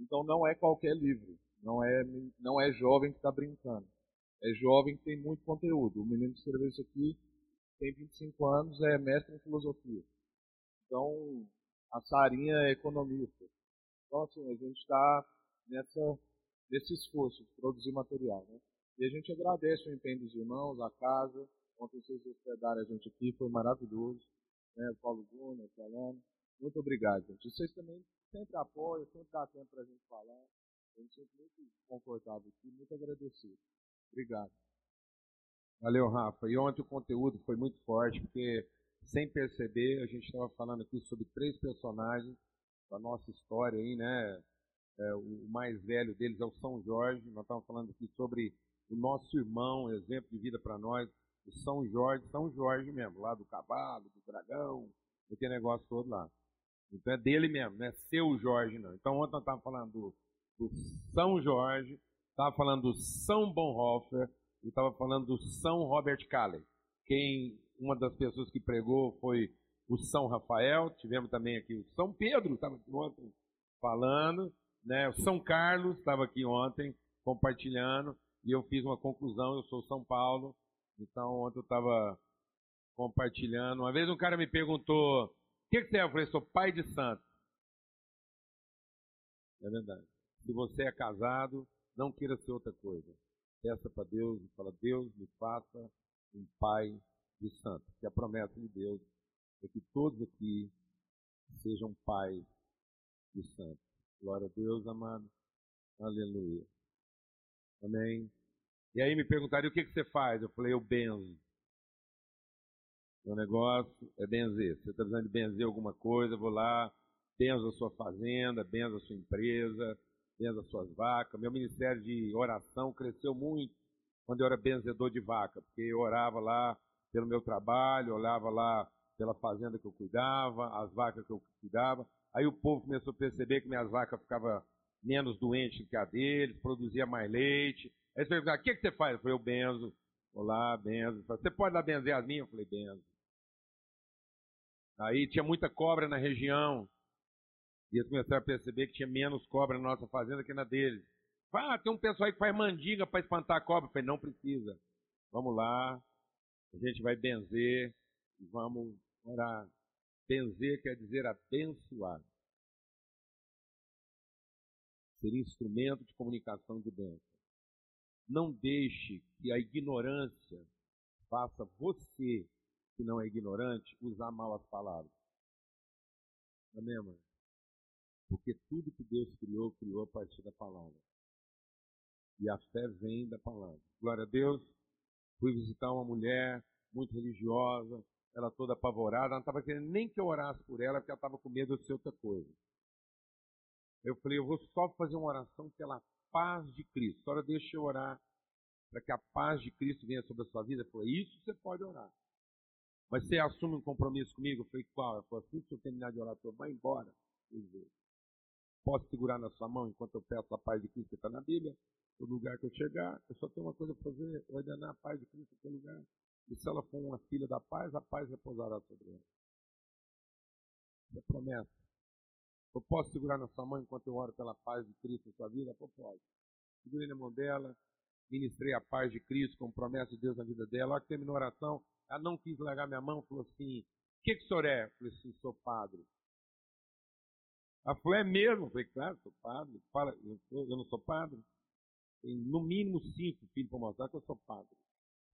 então não é qualquer livro, não é, não é jovem que está brincando. É jovem que tem muito conteúdo. O menino que escreveu isso aqui tem 25 anos, é mestre em filosofia. Então, a Sarinha é economista. Então, assim, a gente está nesse esforço de produzir material. Né? E a gente agradece o empenho dos irmãos, a casa. Ontem vocês hospedaram a gente aqui, foi maravilhoso. Né? O Paulo Júnior, o Celano. Muito obrigado, gente. Vocês também sempre apoiam, sempre dá tempo para a gente falar. Eu me sinto muito confortável aqui, muito agradecido. Obrigado. Valeu, Rafa. E ontem o conteúdo foi muito forte, porque sem perceber, a gente estava falando aqui sobre três personagens da nossa história aí, né? É, o mais velho deles é o São Jorge. Nós estávamos falando aqui sobre o nosso irmão, exemplo de vida para nós, o São Jorge, São Jorge mesmo, lá do cavalo, do dragão, aquele negócio todo lá. Então é dele mesmo, não é seu Jorge, não. Então ontem nós estávamos falando do, do São Jorge, estava falando do São Bonhoeffer e estava falando do São Robert Calley. Quem, uma das pessoas que pregou foi o São Rafael, tivemos também aqui o São Pedro, estava aqui ontem falando, né? o São Carlos estava aqui ontem compartilhando, e eu fiz uma conclusão, eu sou São Paulo, então ontem eu estava compartilhando. Uma vez um cara me perguntou, que, que você é? Eu falei, sou pai de santo. É verdade. Se você é casado, não queira ser outra coisa. Peça para Deus e fala, Deus me faça um pai de santo. Que a promessa de Deus é que todos aqui sejam pais de santo. Glória a Deus, amado. Aleluia. Amém. E aí me perguntaram, o que, que você faz? Eu falei, eu benzo. Meu negócio é benzer. Você está precisando de benzer alguma coisa, vou lá, benzo a sua fazenda, benzo a sua empresa, benzo as suas vacas. Meu ministério de oração cresceu muito quando eu era benzedor de vaca, porque eu orava lá pelo meu trabalho, orava lá pela fazenda que eu cuidava, as vacas que eu cuidava. Aí o povo começou a perceber que minhas vacas ficavam menos doentes que a deles, produzia mais leite. Aí você perguntaram, o que, que você faz? Eu falei, eu benzo. Olá, benzo. Você pode dar benzer as minhas? Eu falei, benzo. Aí tinha muita cobra na região. E eles começaram a perceber que tinha menos cobra na nossa fazenda que na deles. Ah, tem um pessoal aí que faz mandiga para espantar a cobra. Eu falei, não precisa. Vamos lá. A gente vai benzer e vamos orar. Benzer quer dizer abençoar. Ser instrumento de comunicação de bênção. Não deixe que a ignorância faça você, que não é ignorante, usar mal as palavras. Amém, mãe? Porque tudo que Deus criou, criou a partir da palavra. E a fé vem da palavra. Glória a Deus. Fui visitar uma mulher muito religiosa, ela toda apavorada, ela não estava querendo nem que eu orasse por ela, porque ela estava com medo de ser outra coisa. Eu falei, eu vou só fazer uma oração pela paz de Cristo. Agora deixa eu orar para que a paz de Cristo venha sobre a sua vida. Falei, isso você pode orar. Mas você assume um compromisso comigo? Eu falei, qual? Ela falou, assim que eu terminar de orar, eu vai embora. Posso segurar na sua mão enquanto eu peço a paz de Cristo que está na Bíblia? No lugar que eu chegar, eu só tenho uma coisa para fazer, ordenar a paz de Cristo naquele lugar. E se ela for uma filha da paz, a paz repousará sobre ela. É promessa. Eu posso segurar na sua mão enquanto eu oro pela paz de Cristo na sua vida? Eu posso. Segurei na mão dela, ministrei a paz de Cristo como promessa de Deus na vida dela. Logo que terminou a oração, ela não quis largar minha mão, falou assim: O que, que o senhor é? Eu falei assim: Sou padre. Ela falou: É mesmo? Eu falei: Claro, sou padre. Fala, eu, eu não sou padre? Tem no mínimo cinco filhos para mostrar que eu sou padre.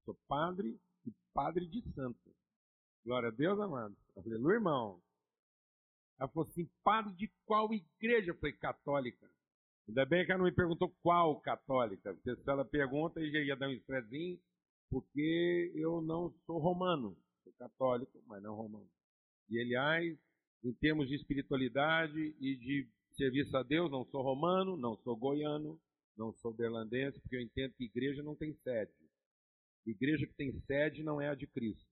Sou padre e padre de santo. Glória a Deus, amado. Aleluia, irmão. Ela falou assim, padre de qual igreja? Eu falei, católica. Ainda bem que ela não me perguntou qual católica. Porque se ela pergunta, eu já ia dar um estressinho, porque eu não sou romano. Sou católico, mas não romano. E, aliás, em termos de espiritualidade e de serviço a Deus, não sou romano, não sou goiano, não sou berlandense, porque eu entendo que igreja não tem sede. Igreja que tem sede não é a de Cristo,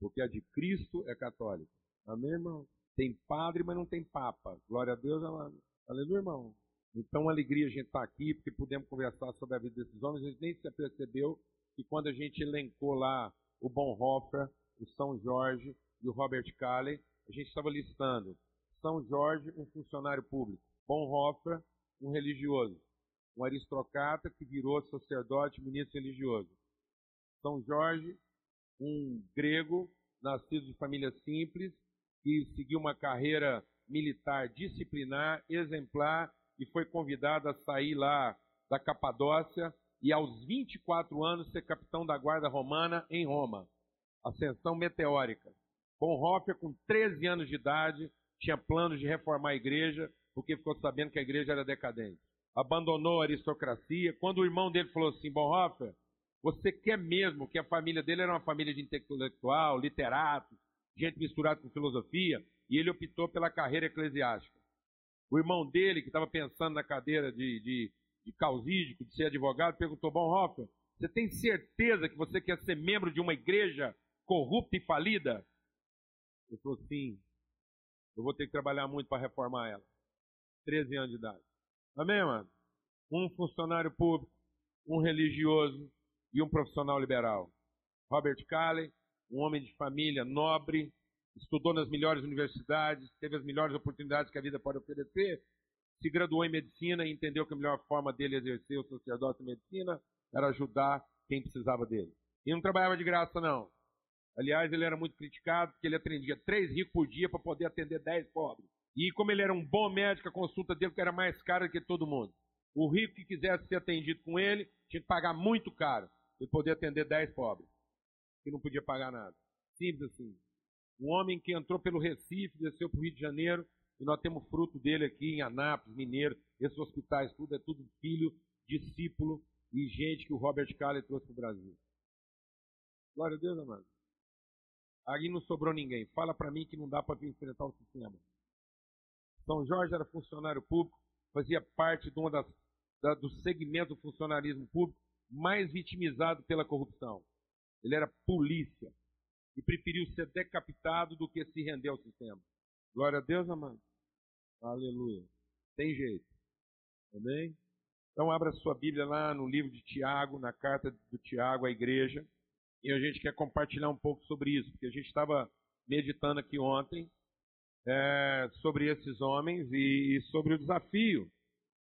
porque a de Cristo é católica. Amém, irmão? Tem padre, mas não tem papa. Glória a Deus, amado. Aleluia, irmão. Então, alegria a gente estar tá aqui, porque pudemos conversar sobre a vida desses homens. A gente nem se apercebeu que quando a gente elencou lá o Bonhoeffer, o São Jorge e o Robert Calley, a gente estava listando São Jorge, um funcionário público, Bonhoeffer, um religioso, um aristocrata que virou sacerdote, ministro religioso, são Jorge, um grego, nascido de família simples, que seguiu uma carreira militar disciplinar, exemplar, e foi convidado a sair lá da Capadócia e aos 24 anos ser capitão da guarda romana em Roma. Ascensão meteórica. Bonhoeffer, com 13 anos de idade, tinha planos de reformar a igreja, porque ficou sabendo que a igreja era decadente. Abandonou a aristocracia. Quando o irmão dele falou assim, Bonhoeffer, você quer mesmo que a família dele era uma família de intelectual, literatos, gente misturada com filosofia, e ele optou pela carreira eclesiástica. O irmão dele, que estava pensando na cadeira de, de, de causídico, de ser advogado, perguntou: Bonhoeffer, você tem certeza que você quer ser membro de uma igreja corrupta e falida? Ele falou: sim, eu vou ter que trabalhar muito para reformar ela. 13 anos de idade. Amém, mano? um funcionário público, um religioso e um profissional liberal. Robert Calley, um homem de família nobre, estudou nas melhores universidades, teve as melhores oportunidades que a vida pode oferecer, se graduou em medicina e entendeu que a melhor forma dele exercer o sacerdócio em medicina era ajudar quem precisava dele. E não trabalhava de graça, não. Aliás, ele era muito criticado porque ele atendia três ricos por dia para poder atender dez pobres. E como ele era um bom médico, a consulta dele era mais cara que todo mundo. O rico que quisesse ser atendido com ele tinha que pagar muito caro para poder atender dez pobres, que não podia pagar nada. Simples assim. Um homem que entrou pelo Recife, desceu para o Rio de Janeiro, e nós temos fruto dele aqui em Anápolis, Mineiro, esses hospitais, tudo é tudo filho, discípulo e gente que o Robert Calley trouxe para o Brasil. Glória a Deus, amado. Aí não sobrou ninguém. Fala para mim que não dá para enfrentar o sistema. São Jorge era funcionário público, fazia parte de uma das, da, do segmento do funcionarismo público mais vitimizado pela corrupção. Ele era polícia e preferiu ser decapitado do que se render ao sistema. Glória a Deus, amado. Aleluia. Tem jeito. Amém? Então abra sua Bíblia lá no livro de Tiago, na carta do Tiago à igreja. E a gente quer compartilhar um pouco sobre isso, porque a gente estava meditando aqui ontem é, sobre esses homens e, e, sobre o desafio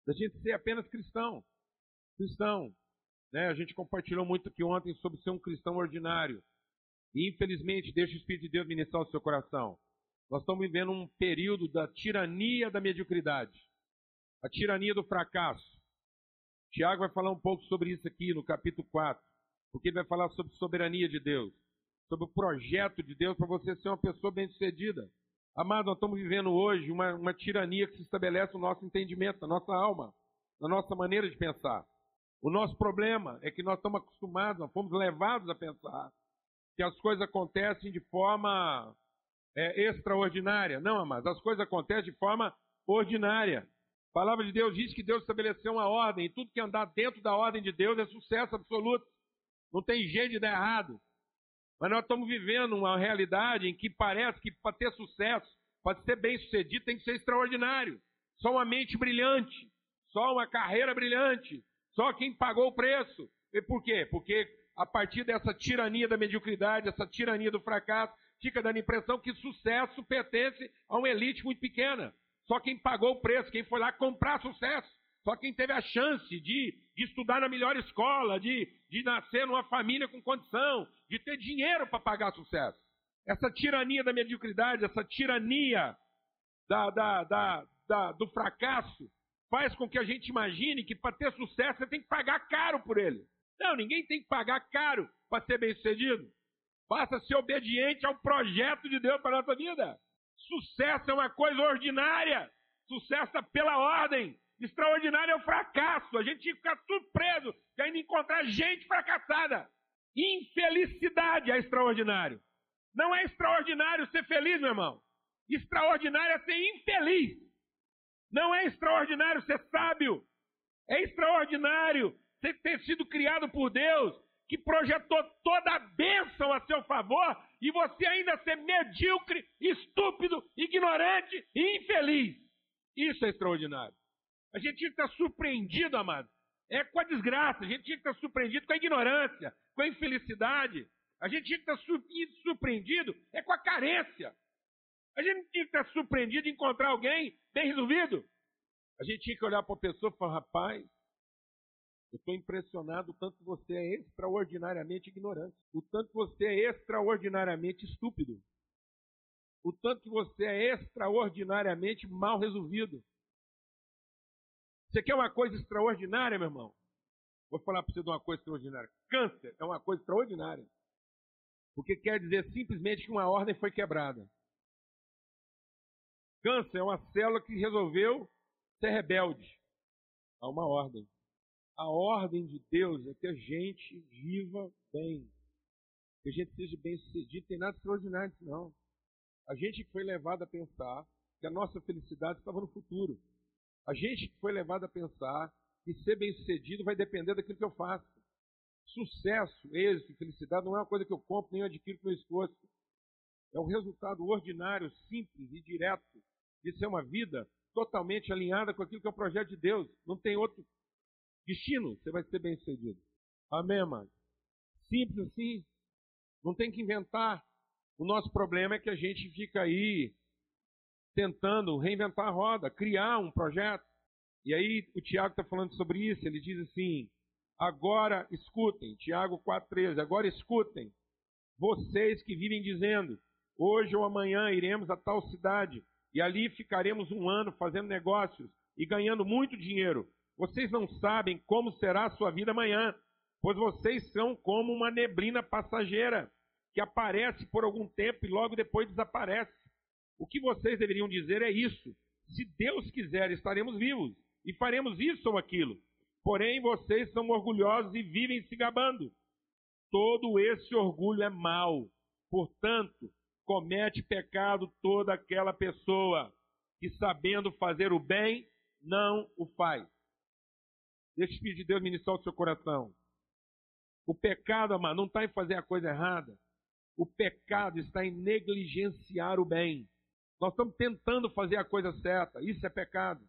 da gente ser apenas cristão. Cristão. Né? A gente compartilhou muito aqui ontem sobre ser um cristão ordinário. E infelizmente, deixa o Espírito de Deus ministrar o seu coração. Nós estamos vivendo um período da tirania da mediocridade, a tirania do fracasso. Tiago vai falar um pouco sobre isso aqui no capítulo 4, porque ele vai falar sobre soberania de Deus, sobre o projeto de Deus para você ser uma pessoa bem-sucedida. Amado, nós estamos vivendo hoje uma, uma tirania que se estabelece no nosso entendimento, na nossa alma, na nossa maneira de pensar. O nosso problema é que nós estamos acostumados, nós fomos levados a pensar que as coisas acontecem de forma é, extraordinária. Não, amados, as coisas acontecem de forma ordinária. A palavra de Deus diz que Deus estabeleceu uma ordem, e tudo que andar dentro da ordem de Deus é sucesso absoluto. Não tem jeito de dar errado. Mas nós estamos vivendo uma realidade em que parece que para ter sucesso, para ser bem sucedido, tem que ser extraordinário. Só uma mente brilhante, só uma carreira brilhante, só quem pagou o preço. E por quê? Porque a partir dessa tirania da mediocridade, essa tirania do fracasso, fica dando a impressão que sucesso pertence a uma elite muito pequena. Só quem pagou o preço, quem foi lá comprar sucesso. Só quem teve a chance de, de estudar na melhor escola, de, de nascer numa família com condição, de ter dinheiro para pagar sucesso. Essa tirania da mediocridade, essa tirania da, da, da, da, do fracasso, faz com que a gente imagine que para ter sucesso você tem que pagar caro por ele. Não, ninguém tem que pagar caro para ser bem sucedido. Basta ser obediente ao projeto de Deus para a nossa vida. Sucesso é uma coisa ordinária. Sucesso é pela ordem. Extraordinário é o fracasso. A gente ficar surpreso de ainda encontrar gente fracassada. Infelicidade é extraordinário. Não é extraordinário ser feliz, meu irmão. Extraordinário é ser infeliz. Não é extraordinário ser sábio. É extraordinário ter sido criado por Deus que projetou toda a bênção a seu favor e você ainda ser medíocre, estúpido, ignorante e infeliz. Isso é extraordinário. A gente tinha que estar surpreendido, amado. É com a desgraça, a gente tinha que estar surpreendido com a ignorância, com a infelicidade. A gente tinha que estar surpreendido é com a carência. A gente tinha que estar surpreendido em encontrar alguém bem resolvido. A gente tinha que olhar para a pessoa e falar, rapaz, eu estou impressionado o tanto que você é extraordinariamente ignorante, o tanto que você é extraordinariamente estúpido, o tanto que você é extraordinariamente mal resolvido. Você quer uma coisa extraordinária, meu irmão? Vou falar para você de uma coisa extraordinária. Câncer é uma coisa extraordinária. Porque quer dizer simplesmente que uma ordem foi quebrada. Câncer é uma célula que resolveu ser rebelde a uma ordem. A ordem de Deus é que a gente viva bem. Que a gente seja bem sucedido. Tem nada extraordinário disso, não. A gente foi levado a pensar que a nossa felicidade estava no futuro. A gente foi levado a pensar que ser bem sucedido vai depender daquilo que eu faço. Sucesso, êxito, felicidade não é uma coisa que eu compro nem eu adquiro com meu esforço. É o resultado ordinário, simples e direto de ser uma vida totalmente alinhada com aquilo que é o projeto de Deus. Não tem outro destino, você vai ser bem sucedido. Amém, mano? Simples assim. Não tem que inventar. O nosso problema é que a gente fica aí tentando reinventar a roda, criar um projeto. E aí o Tiago está falando sobre isso. Ele diz assim: agora escutem, Tiago 4,13, agora escutem, vocês que vivem dizendo, hoje ou amanhã iremos a tal cidade e ali ficaremos um ano fazendo negócios e ganhando muito dinheiro. Vocês não sabem como será a sua vida amanhã, pois vocês são como uma neblina passageira que aparece por algum tempo e logo depois desaparece. O que vocês deveriam dizer é isso: se Deus quiser, estaremos vivos e faremos isso ou aquilo. Porém, vocês são orgulhosos e vivem se gabando. Todo esse orgulho é mau. Portanto, comete pecado toda aquela pessoa que, sabendo fazer o bem, não o faz. Deixa o Espírito de Deus ministrar o seu coração. O pecado, amado, não está em fazer a coisa errada. O pecado está em negligenciar o bem. Nós estamos tentando fazer a coisa certa. Isso é pecado.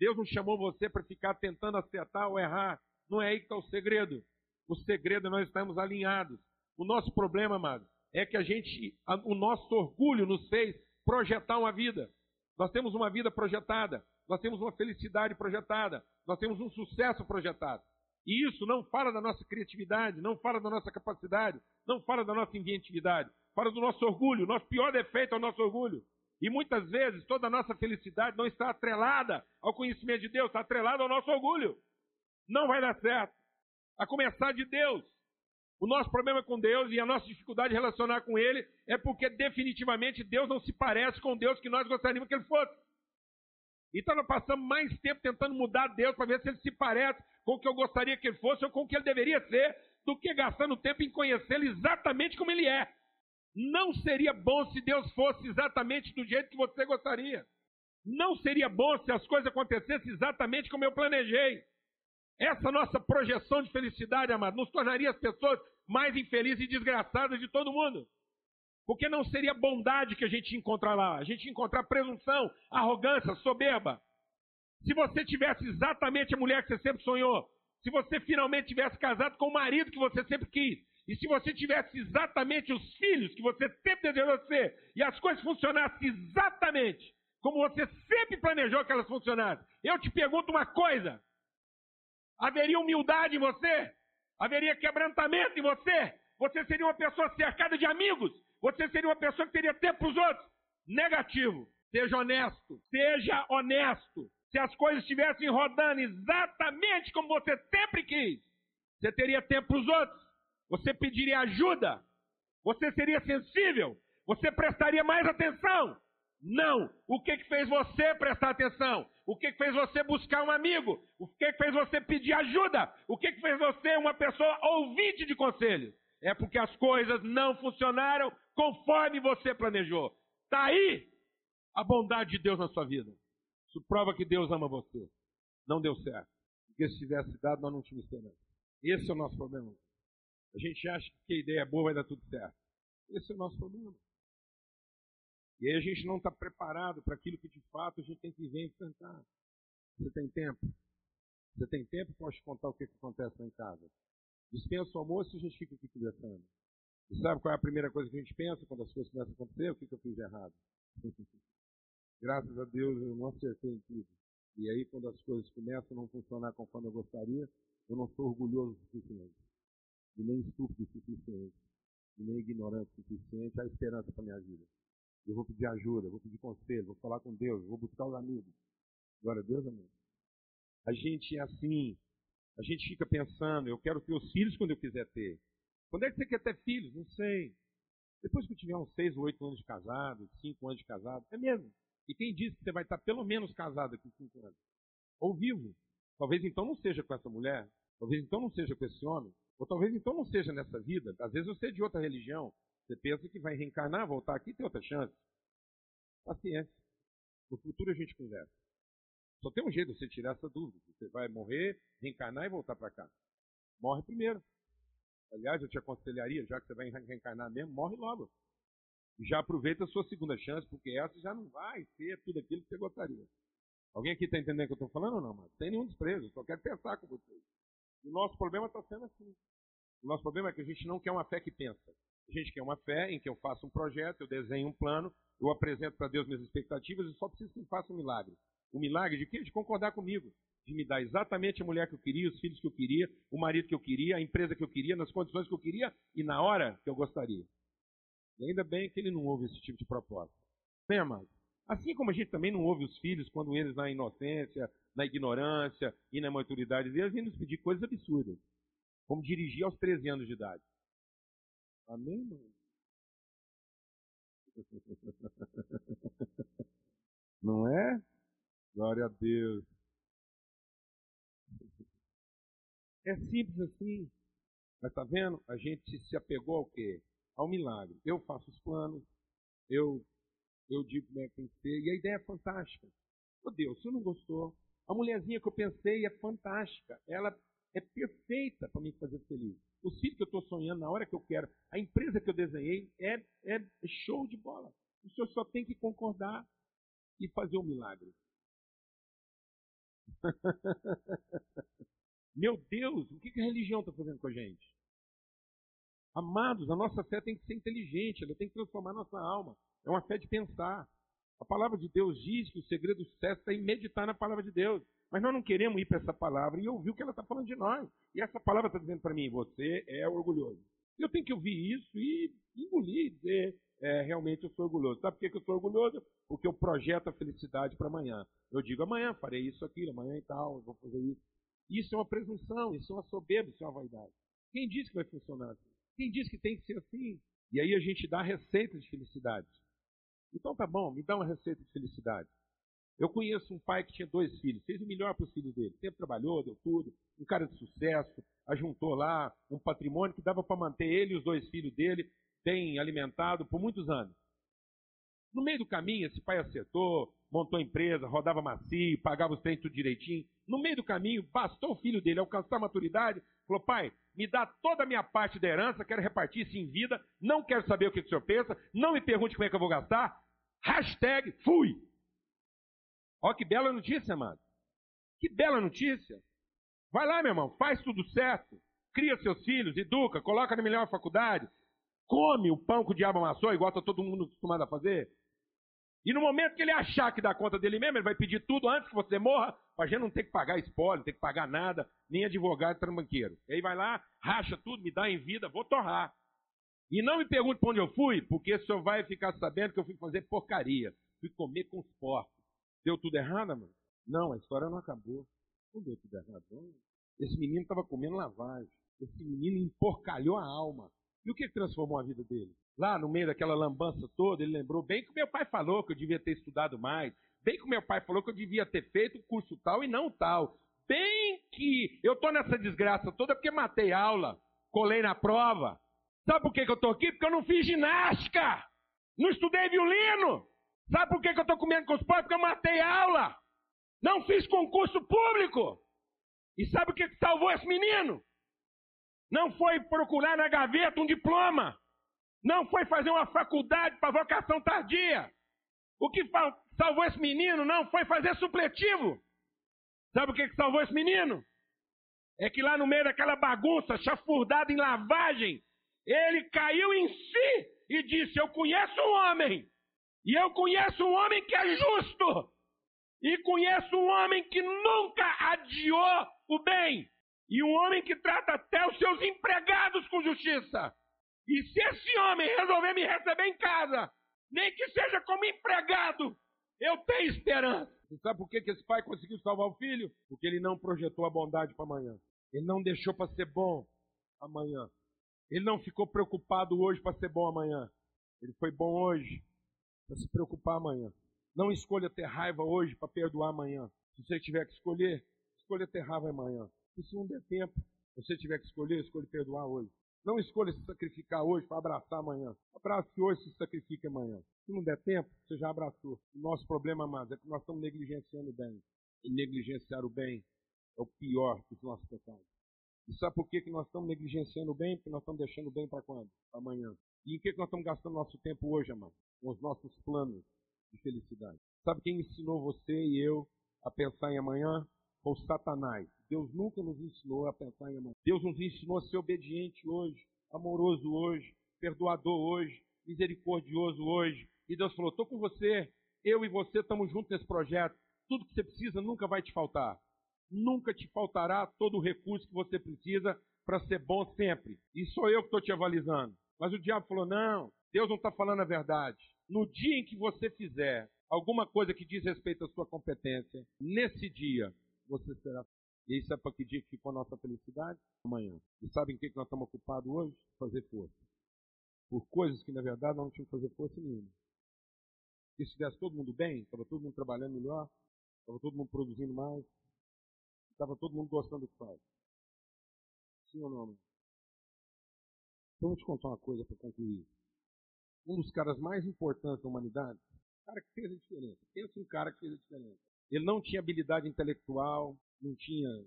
Deus não chamou você para ficar tentando acertar ou errar. Não é aí que está o segredo. O segredo é nós estamos alinhados. O nosso problema, amado, é que a gente, o nosso orgulho nos fez projetar uma vida. Nós temos uma vida projetada, nós temos uma felicidade projetada, nós temos um sucesso projetado. E isso não fala da nossa criatividade, não fala da nossa capacidade, não fala da nossa inventividade, fala do nosso orgulho. Nosso pior defeito é o nosso orgulho. E muitas vezes toda a nossa felicidade não está atrelada ao conhecimento de Deus, está atrelada ao nosso orgulho. Não vai dar certo. A começar de Deus. O nosso problema com Deus e a nossa dificuldade de relacionar com Ele é porque definitivamente Deus não se parece com Deus que nós gostaríamos que Ele fosse. Então nós passamos mais tempo tentando mudar Deus para ver se Ele se parece com o que eu gostaria que Ele fosse ou com o que Ele deveria ser, do que gastando tempo em conhecê-lo exatamente como Ele é. Não seria bom se Deus fosse exatamente do jeito que você gostaria. Não seria bom se as coisas acontecessem exatamente como eu planejei. Essa nossa projeção de felicidade, amado, nos tornaria as pessoas mais infelizes e desgraçadas de todo mundo. Porque não seria bondade que a gente encontrar lá. A gente encontrar presunção, arrogância, soberba. Se você tivesse exatamente a mulher que você sempre sonhou, se você finalmente tivesse casado com o marido que você sempre quis, e se você tivesse exatamente os filhos que você sempre desejou ser, e as coisas funcionassem exatamente como você sempre planejou que elas funcionassem, eu te pergunto uma coisa: haveria humildade em você? Haveria quebrantamento em você? Você seria uma pessoa cercada de amigos? Você seria uma pessoa que teria tempo para os outros? Negativo. Seja honesto. Seja honesto. Se as coisas estivessem rodando exatamente como você sempre quis, você teria tempo para os outros. Você pediria ajuda. Você seria sensível. Você prestaria mais atenção. Não. O que, que fez você prestar atenção? O que, que fez você buscar um amigo? O que, que fez você pedir ajuda? O que, que fez você uma pessoa ouvinte de conselhos? É porque as coisas não funcionaram conforme você planejou. Está aí a bondade de Deus na sua vida. Isso prova que Deus ama você. Não deu certo. Porque se tivesse dado, nós não tínhamos esperança. Esse é o nosso problema. A gente acha que a ideia é boa, vai dar tudo certo. Esse é o nosso problema. E aí a gente não está preparado para aquilo que de fato a gente tem que ver e enfrentar. Você tem tempo? Você tem tempo? Posso te contar o que, que acontece lá em casa. Dispensa o almoço e a gente fica aqui conversando. E sabe qual é a primeira coisa que a gente pensa quando as coisas começam a acontecer? O que, eu fiz errado? Graças a Deus eu não acertei em tudo. E aí quando as coisas começam a não funcionar conforme eu gostaria, eu não sou orgulhoso o suficiente. E nem estúpido o suficiente. E nem ignorante o suficiente. Há esperança para minha vida. Eu vou pedir ajuda, vou pedir conselho, vou falar com Deus, vou buscar os amigos. Glória a Deus, amém. A gente é assim, a gente fica pensando, eu quero ter os filhos quando eu quiser ter. Quando é que você quer ter filhos? Não sei. Depois que eu tiver uns seis ou oito anos de casado, cinco anos de casado, é mesmo. E quem diz que você vai estar pelo menos casado aqui cinco anos? Ou vivo. Talvez então não seja com essa mulher, talvez então não seja com esse homem, ou talvez então não seja nessa vida. Às vezes você é de outra religião, você pensa que vai reencarnar, voltar aqui e ter outra chance. Paciência. No futuro a gente conversa. Só tem um jeito de você tirar essa dúvida. Você vai morrer, reencarnar e voltar para cá. Morre primeiro. Aliás, eu te aconselharia, já que você vai reencarnar mesmo, morre logo. E já aproveita a sua segunda chance, porque essa já não vai ser tudo aquilo que você gostaria. Alguém aqui está entendendo o que eu estou falando ou não, mas Sem nenhum desprezo, só quero pensar com vocês. O nosso problema está sendo assim. O nosso problema é que a gente não quer uma fé que pensa. A gente quer uma fé em que eu faço um projeto, eu desenho um plano, eu apresento para Deus minhas expectativas e só preciso que ele faça um milagre. Um milagre de quê? De concordar comigo. De me dar exatamente a mulher que eu queria, os filhos que eu queria, o marido que eu queria, a empresa que eu queria, nas condições que eu queria e na hora que eu gostaria. E ainda bem que ele não ouve esse tipo de proposta. Bem, amado? Assim como a gente também não ouve os filhos quando eles, na inocência, na ignorância e na maturidade deles, vêm nos pedir coisas absurdas. Como dirigir aos 13 anos de idade. Amém, mano? Não é? Glória a Deus. É simples assim. Mas tá vendo? A gente se apegou ao quê? Ao milagre. Eu faço os planos, eu, eu digo como é que tem que ser, e a ideia é fantástica. Meu Deus, se eu não gostou, a mulherzinha que eu pensei é fantástica. Ela é perfeita para me fazer feliz. O filho que eu estou sonhando na hora que eu quero, a empresa que eu desenhei é, é show de bola. O senhor só tem que concordar e fazer o um milagre. Meu Deus, o que a religião está fazendo com a gente? Amados, a nossa fé tem que ser inteligente, ela tem que transformar nossa alma. É uma fé de pensar. A palavra de Deus diz que o segredo do sucesso está em meditar na palavra de Deus. Mas nós não queremos ir para essa palavra e ouvir o que ela está falando de nós. E essa palavra está dizendo para mim: você é orgulhoso. Eu tenho que ouvir isso e engolir e dizer: é, realmente eu sou orgulhoso. Sabe por que eu sou orgulhoso? Porque eu projeto a felicidade para amanhã. Eu digo: amanhã farei isso, aquilo, amanhã e tal, vou fazer isso. Isso é uma presunção, isso é uma soberba, isso é uma vaidade. Quem diz que vai funcionar assim? Quem diz que tem que ser assim? E aí a gente dá receita de felicidade. Então tá bom, me dá uma receita de felicidade. Eu conheço um pai que tinha dois filhos, fez o melhor para os filhos dele. Sempre trabalhou, deu tudo, um cara de sucesso, ajuntou lá um patrimônio que dava para manter ele e os dois filhos dele bem alimentado por muitos anos. No meio do caminho, esse pai acertou, montou empresa, rodava macio, pagava os trem tudo direitinho. No meio do caminho, bastou o filho dele alcançar a maturidade, falou, pai, me dá toda a minha parte da herança, quero repartir isso em vida, não quero saber o que o senhor pensa, não me pergunte como é que eu vou gastar. Hashtag fui. Olha que bela notícia, amado. Que bela notícia. Vai lá, meu irmão, faz tudo certo. Cria seus filhos, educa, coloca na melhor faculdade. Come o pão que o diabo amassou, igual está todo mundo acostumado a fazer. E no momento que ele achar que dá conta dele mesmo, ele vai pedir tudo antes que você morra, para a gente não ter que pagar espólio, não ter que pagar nada, nem advogado, nem banqueiro. E aí vai lá, racha tudo, me dá em vida, vou torrar. E não me pergunte para onde eu fui, porque o senhor vai ficar sabendo que eu fui fazer porcaria. Fui comer com os porcos. Deu tudo errado, mano? Não, a história não acabou. Não deu tudo errado, não. Esse menino estava comendo lavagem. Esse menino emporcalhou a alma. E o que transformou a vida dele? Lá no meio daquela lambança toda, ele lembrou bem que meu pai falou que eu devia ter estudado mais. Bem que meu pai falou que eu devia ter feito o curso tal e não tal. Bem que eu tô nessa desgraça toda porque matei aula, colei na prova. Sabe por que, que eu tô aqui? Porque eu não fiz ginástica. Não estudei violino. Sabe por que, eu estou comendo com os pais? Porque eu matei aula. Não fiz concurso público. E sabe o que, que salvou esse menino? Não foi procurar na gaveta um diploma. Não foi fazer uma faculdade para vocação tardia. O que salvou esse menino não foi fazer supletivo. Sabe o que, que salvou esse menino? É que lá no meio daquela bagunça, chafurdada em lavagem, ele caiu em si e disse: Eu conheço um homem e eu conheço um homem que é justo. E conheço um homem que nunca adiou o bem. E um homem que trata até os seus empregados com justiça. E se esse homem resolver me receber em casa, nem que seja como empregado, eu tenho esperança. Você sabe por que, esse pai conseguiu salvar o filho? Porque ele não projetou a bondade para amanhã. Ele não deixou para ser bom amanhã. Ele não ficou preocupado hoje para ser bom amanhã. Ele foi bom hoje para se preocupar amanhã. Não escolha ter raiva hoje para perdoar amanhã. Se você tiver que escolher, escolha ter raiva amanhã. E se não der tempo, você tiver que escolher, escolha perdoar hoje. Não escolha se sacrificar hoje para abraçar amanhã. Abrace hoje se sacrifique amanhã. Se não der tempo, você já abraçou. O nosso problema, amados, é que nós estamos negligenciando o bem. E negligenciar o bem é o pior dos nossos pecados. E sabe por que, que nós estamos negligenciando o bem? Porque nós estamos deixando o bem para quando? Amanhã. E em que, que nós estamos gastando nosso tempo hoje, amado? Com os nossos planos de felicidade. Sabe quem ensinou você e eu a pensar em amanhã foi Satanás. Deus nunca nos ensinou a pensar em amanhã. Deus nos ensinou a ser obediente hoje, amoroso hoje, perdoador hoje, misericordioso hoje. E Deus falou: estou com você, eu e você estamos juntos nesse projeto. Tudo que você precisa nunca vai te faltar. Nunca te faltará todo o recurso que você precisa para ser bom sempre. E sou eu que estou te avalizando. Mas o diabo falou: não, Deus não está falando a verdade. No dia em que você fizer alguma coisa que diz respeito à sua competência, nesse dia você será. E isso é para que dia que ficou a nossa felicidade? Amanhã. E sabem o que nós estamos ocupados hoje? Fazer força. Por coisas que na verdade nós não tínhamos que fazer força nenhuma. E se estivesse todo mundo bem, estava todo mundo trabalhando melhor, estava todo mundo produzindo mais, estava todo mundo gostando do que faz. Sim ou não? Então, vou te contar uma coisa para concluir. Um dos caras mais importantes da humanidade, o cara que fez a diferença. Pensa um cara que fez a diferença. Ele não tinha habilidade intelectual, não tinha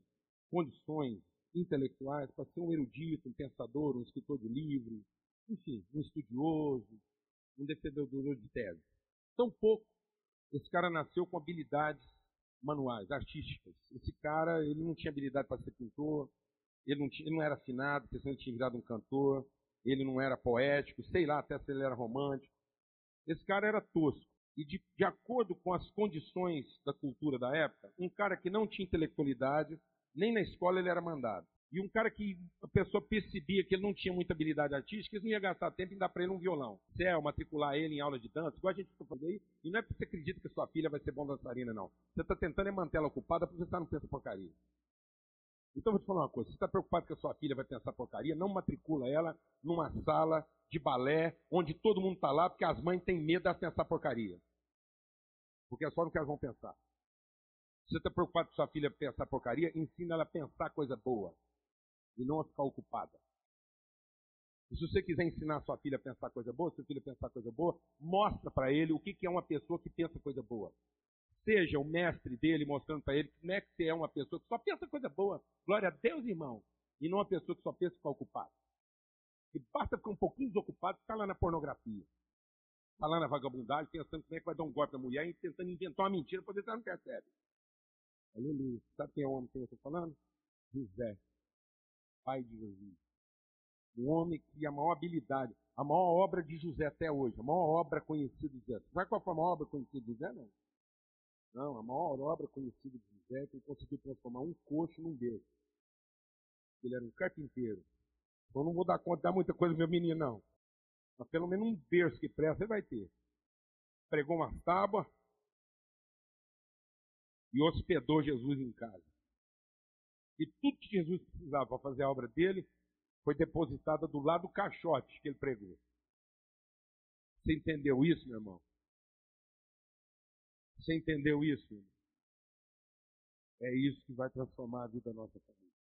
condições intelectuais para ser um erudito, um pensador, um escritor de livros, enfim, um estudioso, um defendedor de tese. Tão pouco esse cara nasceu com habilidades manuais, artísticas. Esse cara, ele não tinha habilidade para ser pintor, ele não, tinha, ele não era afinado, porque senão ele tinha virado um cantor, ele não era poético, sei lá até se ele era romântico. Esse cara era tosco. E de, de acordo com as condições da cultura da época, um cara que não tinha intelectualidade, nem na escola ele era mandado. E um cara que a pessoa percebia que ele não tinha muita habilidade artística, eles não ia gastar tempo em dar para ele um violão. Céu, matricular ele em aula de dança, igual a gente está fazendo aí. E não é porque você acredita que sua filha vai ser bom dançarina, não. Você está tentando é manter ela ocupada porque você está não pensa porcaria. Então vou te falar uma coisa, você está preocupado que a sua filha vai pensar porcaria, não matricula ela numa sala de balé onde todo mundo está lá porque as mães têm medo de pensar porcaria. Porque é só no que elas vão pensar. Se você está preocupado com sua filha pensar porcaria, ensina ela a pensar coisa boa e não a ficar ocupada. E se você quiser ensinar sua filha a pensar coisa boa, sua filha a pensar coisa boa, mostra para ele o que é uma pessoa que pensa coisa boa seja o mestre dele mostrando para ele não é que você é uma pessoa que só pensa coisa boa. Glória a Deus, irmão. E não uma pessoa que só pensa ficar ocupado. E basta ficar um pouquinho desocupado, ficar lá na pornografia. Ficar lá na vagabundagem, pensando como é que vai dar um golpe na mulher e tentando inventar uma mentira para poder não percebe. Aleluia. Sabe quem é o homem que eu estou falando? José, pai de Jesus. Um homem que a maior habilidade, a maior obra de José até hoje, a maior obra conhecida de José. Sabe qual foi a maior obra conhecida de José? Não. Não, a maior obra conhecida de José é que ele conseguiu transformar um coxo num berço. Ele era um carpinteiro. Então não vou dar conta de dar muita coisa meu menino, não. Mas pelo menos um berço que presta ele vai ter. Pregou uma tábua e hospedou Jesus em casa. E tudo que Jesus precisava para fazer a obra dele foi depositada do lado do caixote que ele pregou. Você entendeu isso, meu irmão? Você entendeu isso? É isso que vai transformar a vida da nossa família.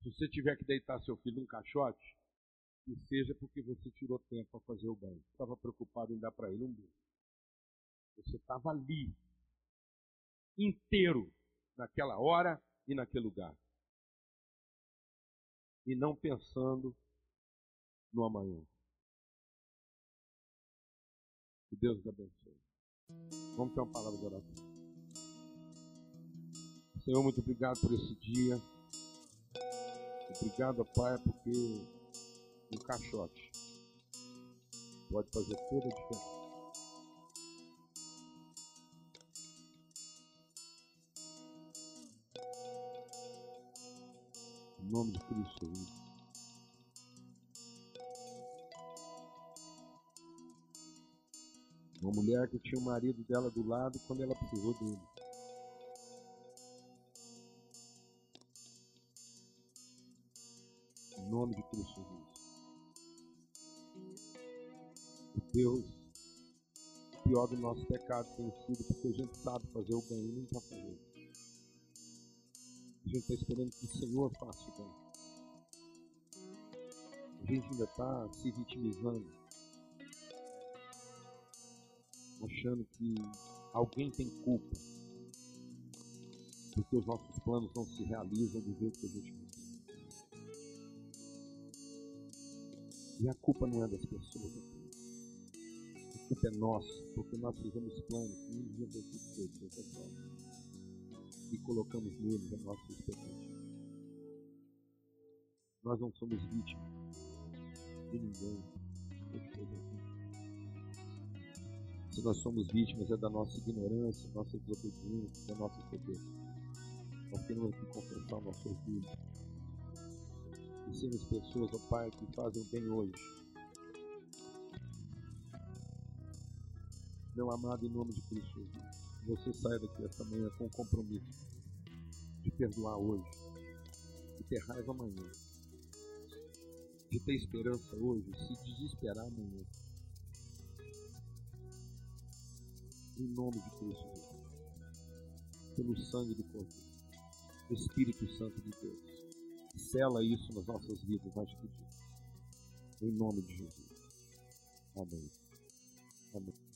Se você tiver que deitar seu filho num caixote, que seja porque você tirou tempo para fazer o banho. Estava preocupado em dar para ele um beijo. Você estava ali, inteiro, naquela hora e naquele lugar. E não pensando no amanhã. Que Deus te abençoe. Vamos ter uma palavra de oração. Senhor, muito obrigado por esse dia. Obrigado, Pai, porque um caixote pode fazer toda a diferença. Em nome de Cristo Jesus. Uma mulher que tinha o marido dela do lado quando ela precisou dele. Em nome de Cristo Jesus. Deus, o pior do nosso pecado tem sido porque a gente sabe fazer o bem e não está fazendo. A gente está esperando que o Senhor faça o bem. A gente ainda está se vitimizando achando que alguém tem culpa porque os nossos planos não se realizam do jeito que a gente quer. E a culpa não é das pessoas, a culpa é nossa, porque nós fizemos planos que sido feitos dessa forma. e colocamos neles a nossa expectativa. Nós não somos vítimas de ninguém. Se nós somos vítimas é da nossa ignorância, nossa desobediência, da nossa soberba. Nós temos que confessar o nosso orgulho. E sermos pessoas, ó Pai, que fazem o bem hoje. Meu amado, em nome de Cristo Jesus, você saia daqui esta manhã com o compromisso de perdoar hoje, de ter raiva amanhã, de ter esperança hoje, se desesperar amanhã. Em nome de Cristo Jesus. Pelo sangue do Cordeiro. Espírito Santo de Deus. Sela isso nas nossas vidas. Em nome de Jesus. Amém. Amém.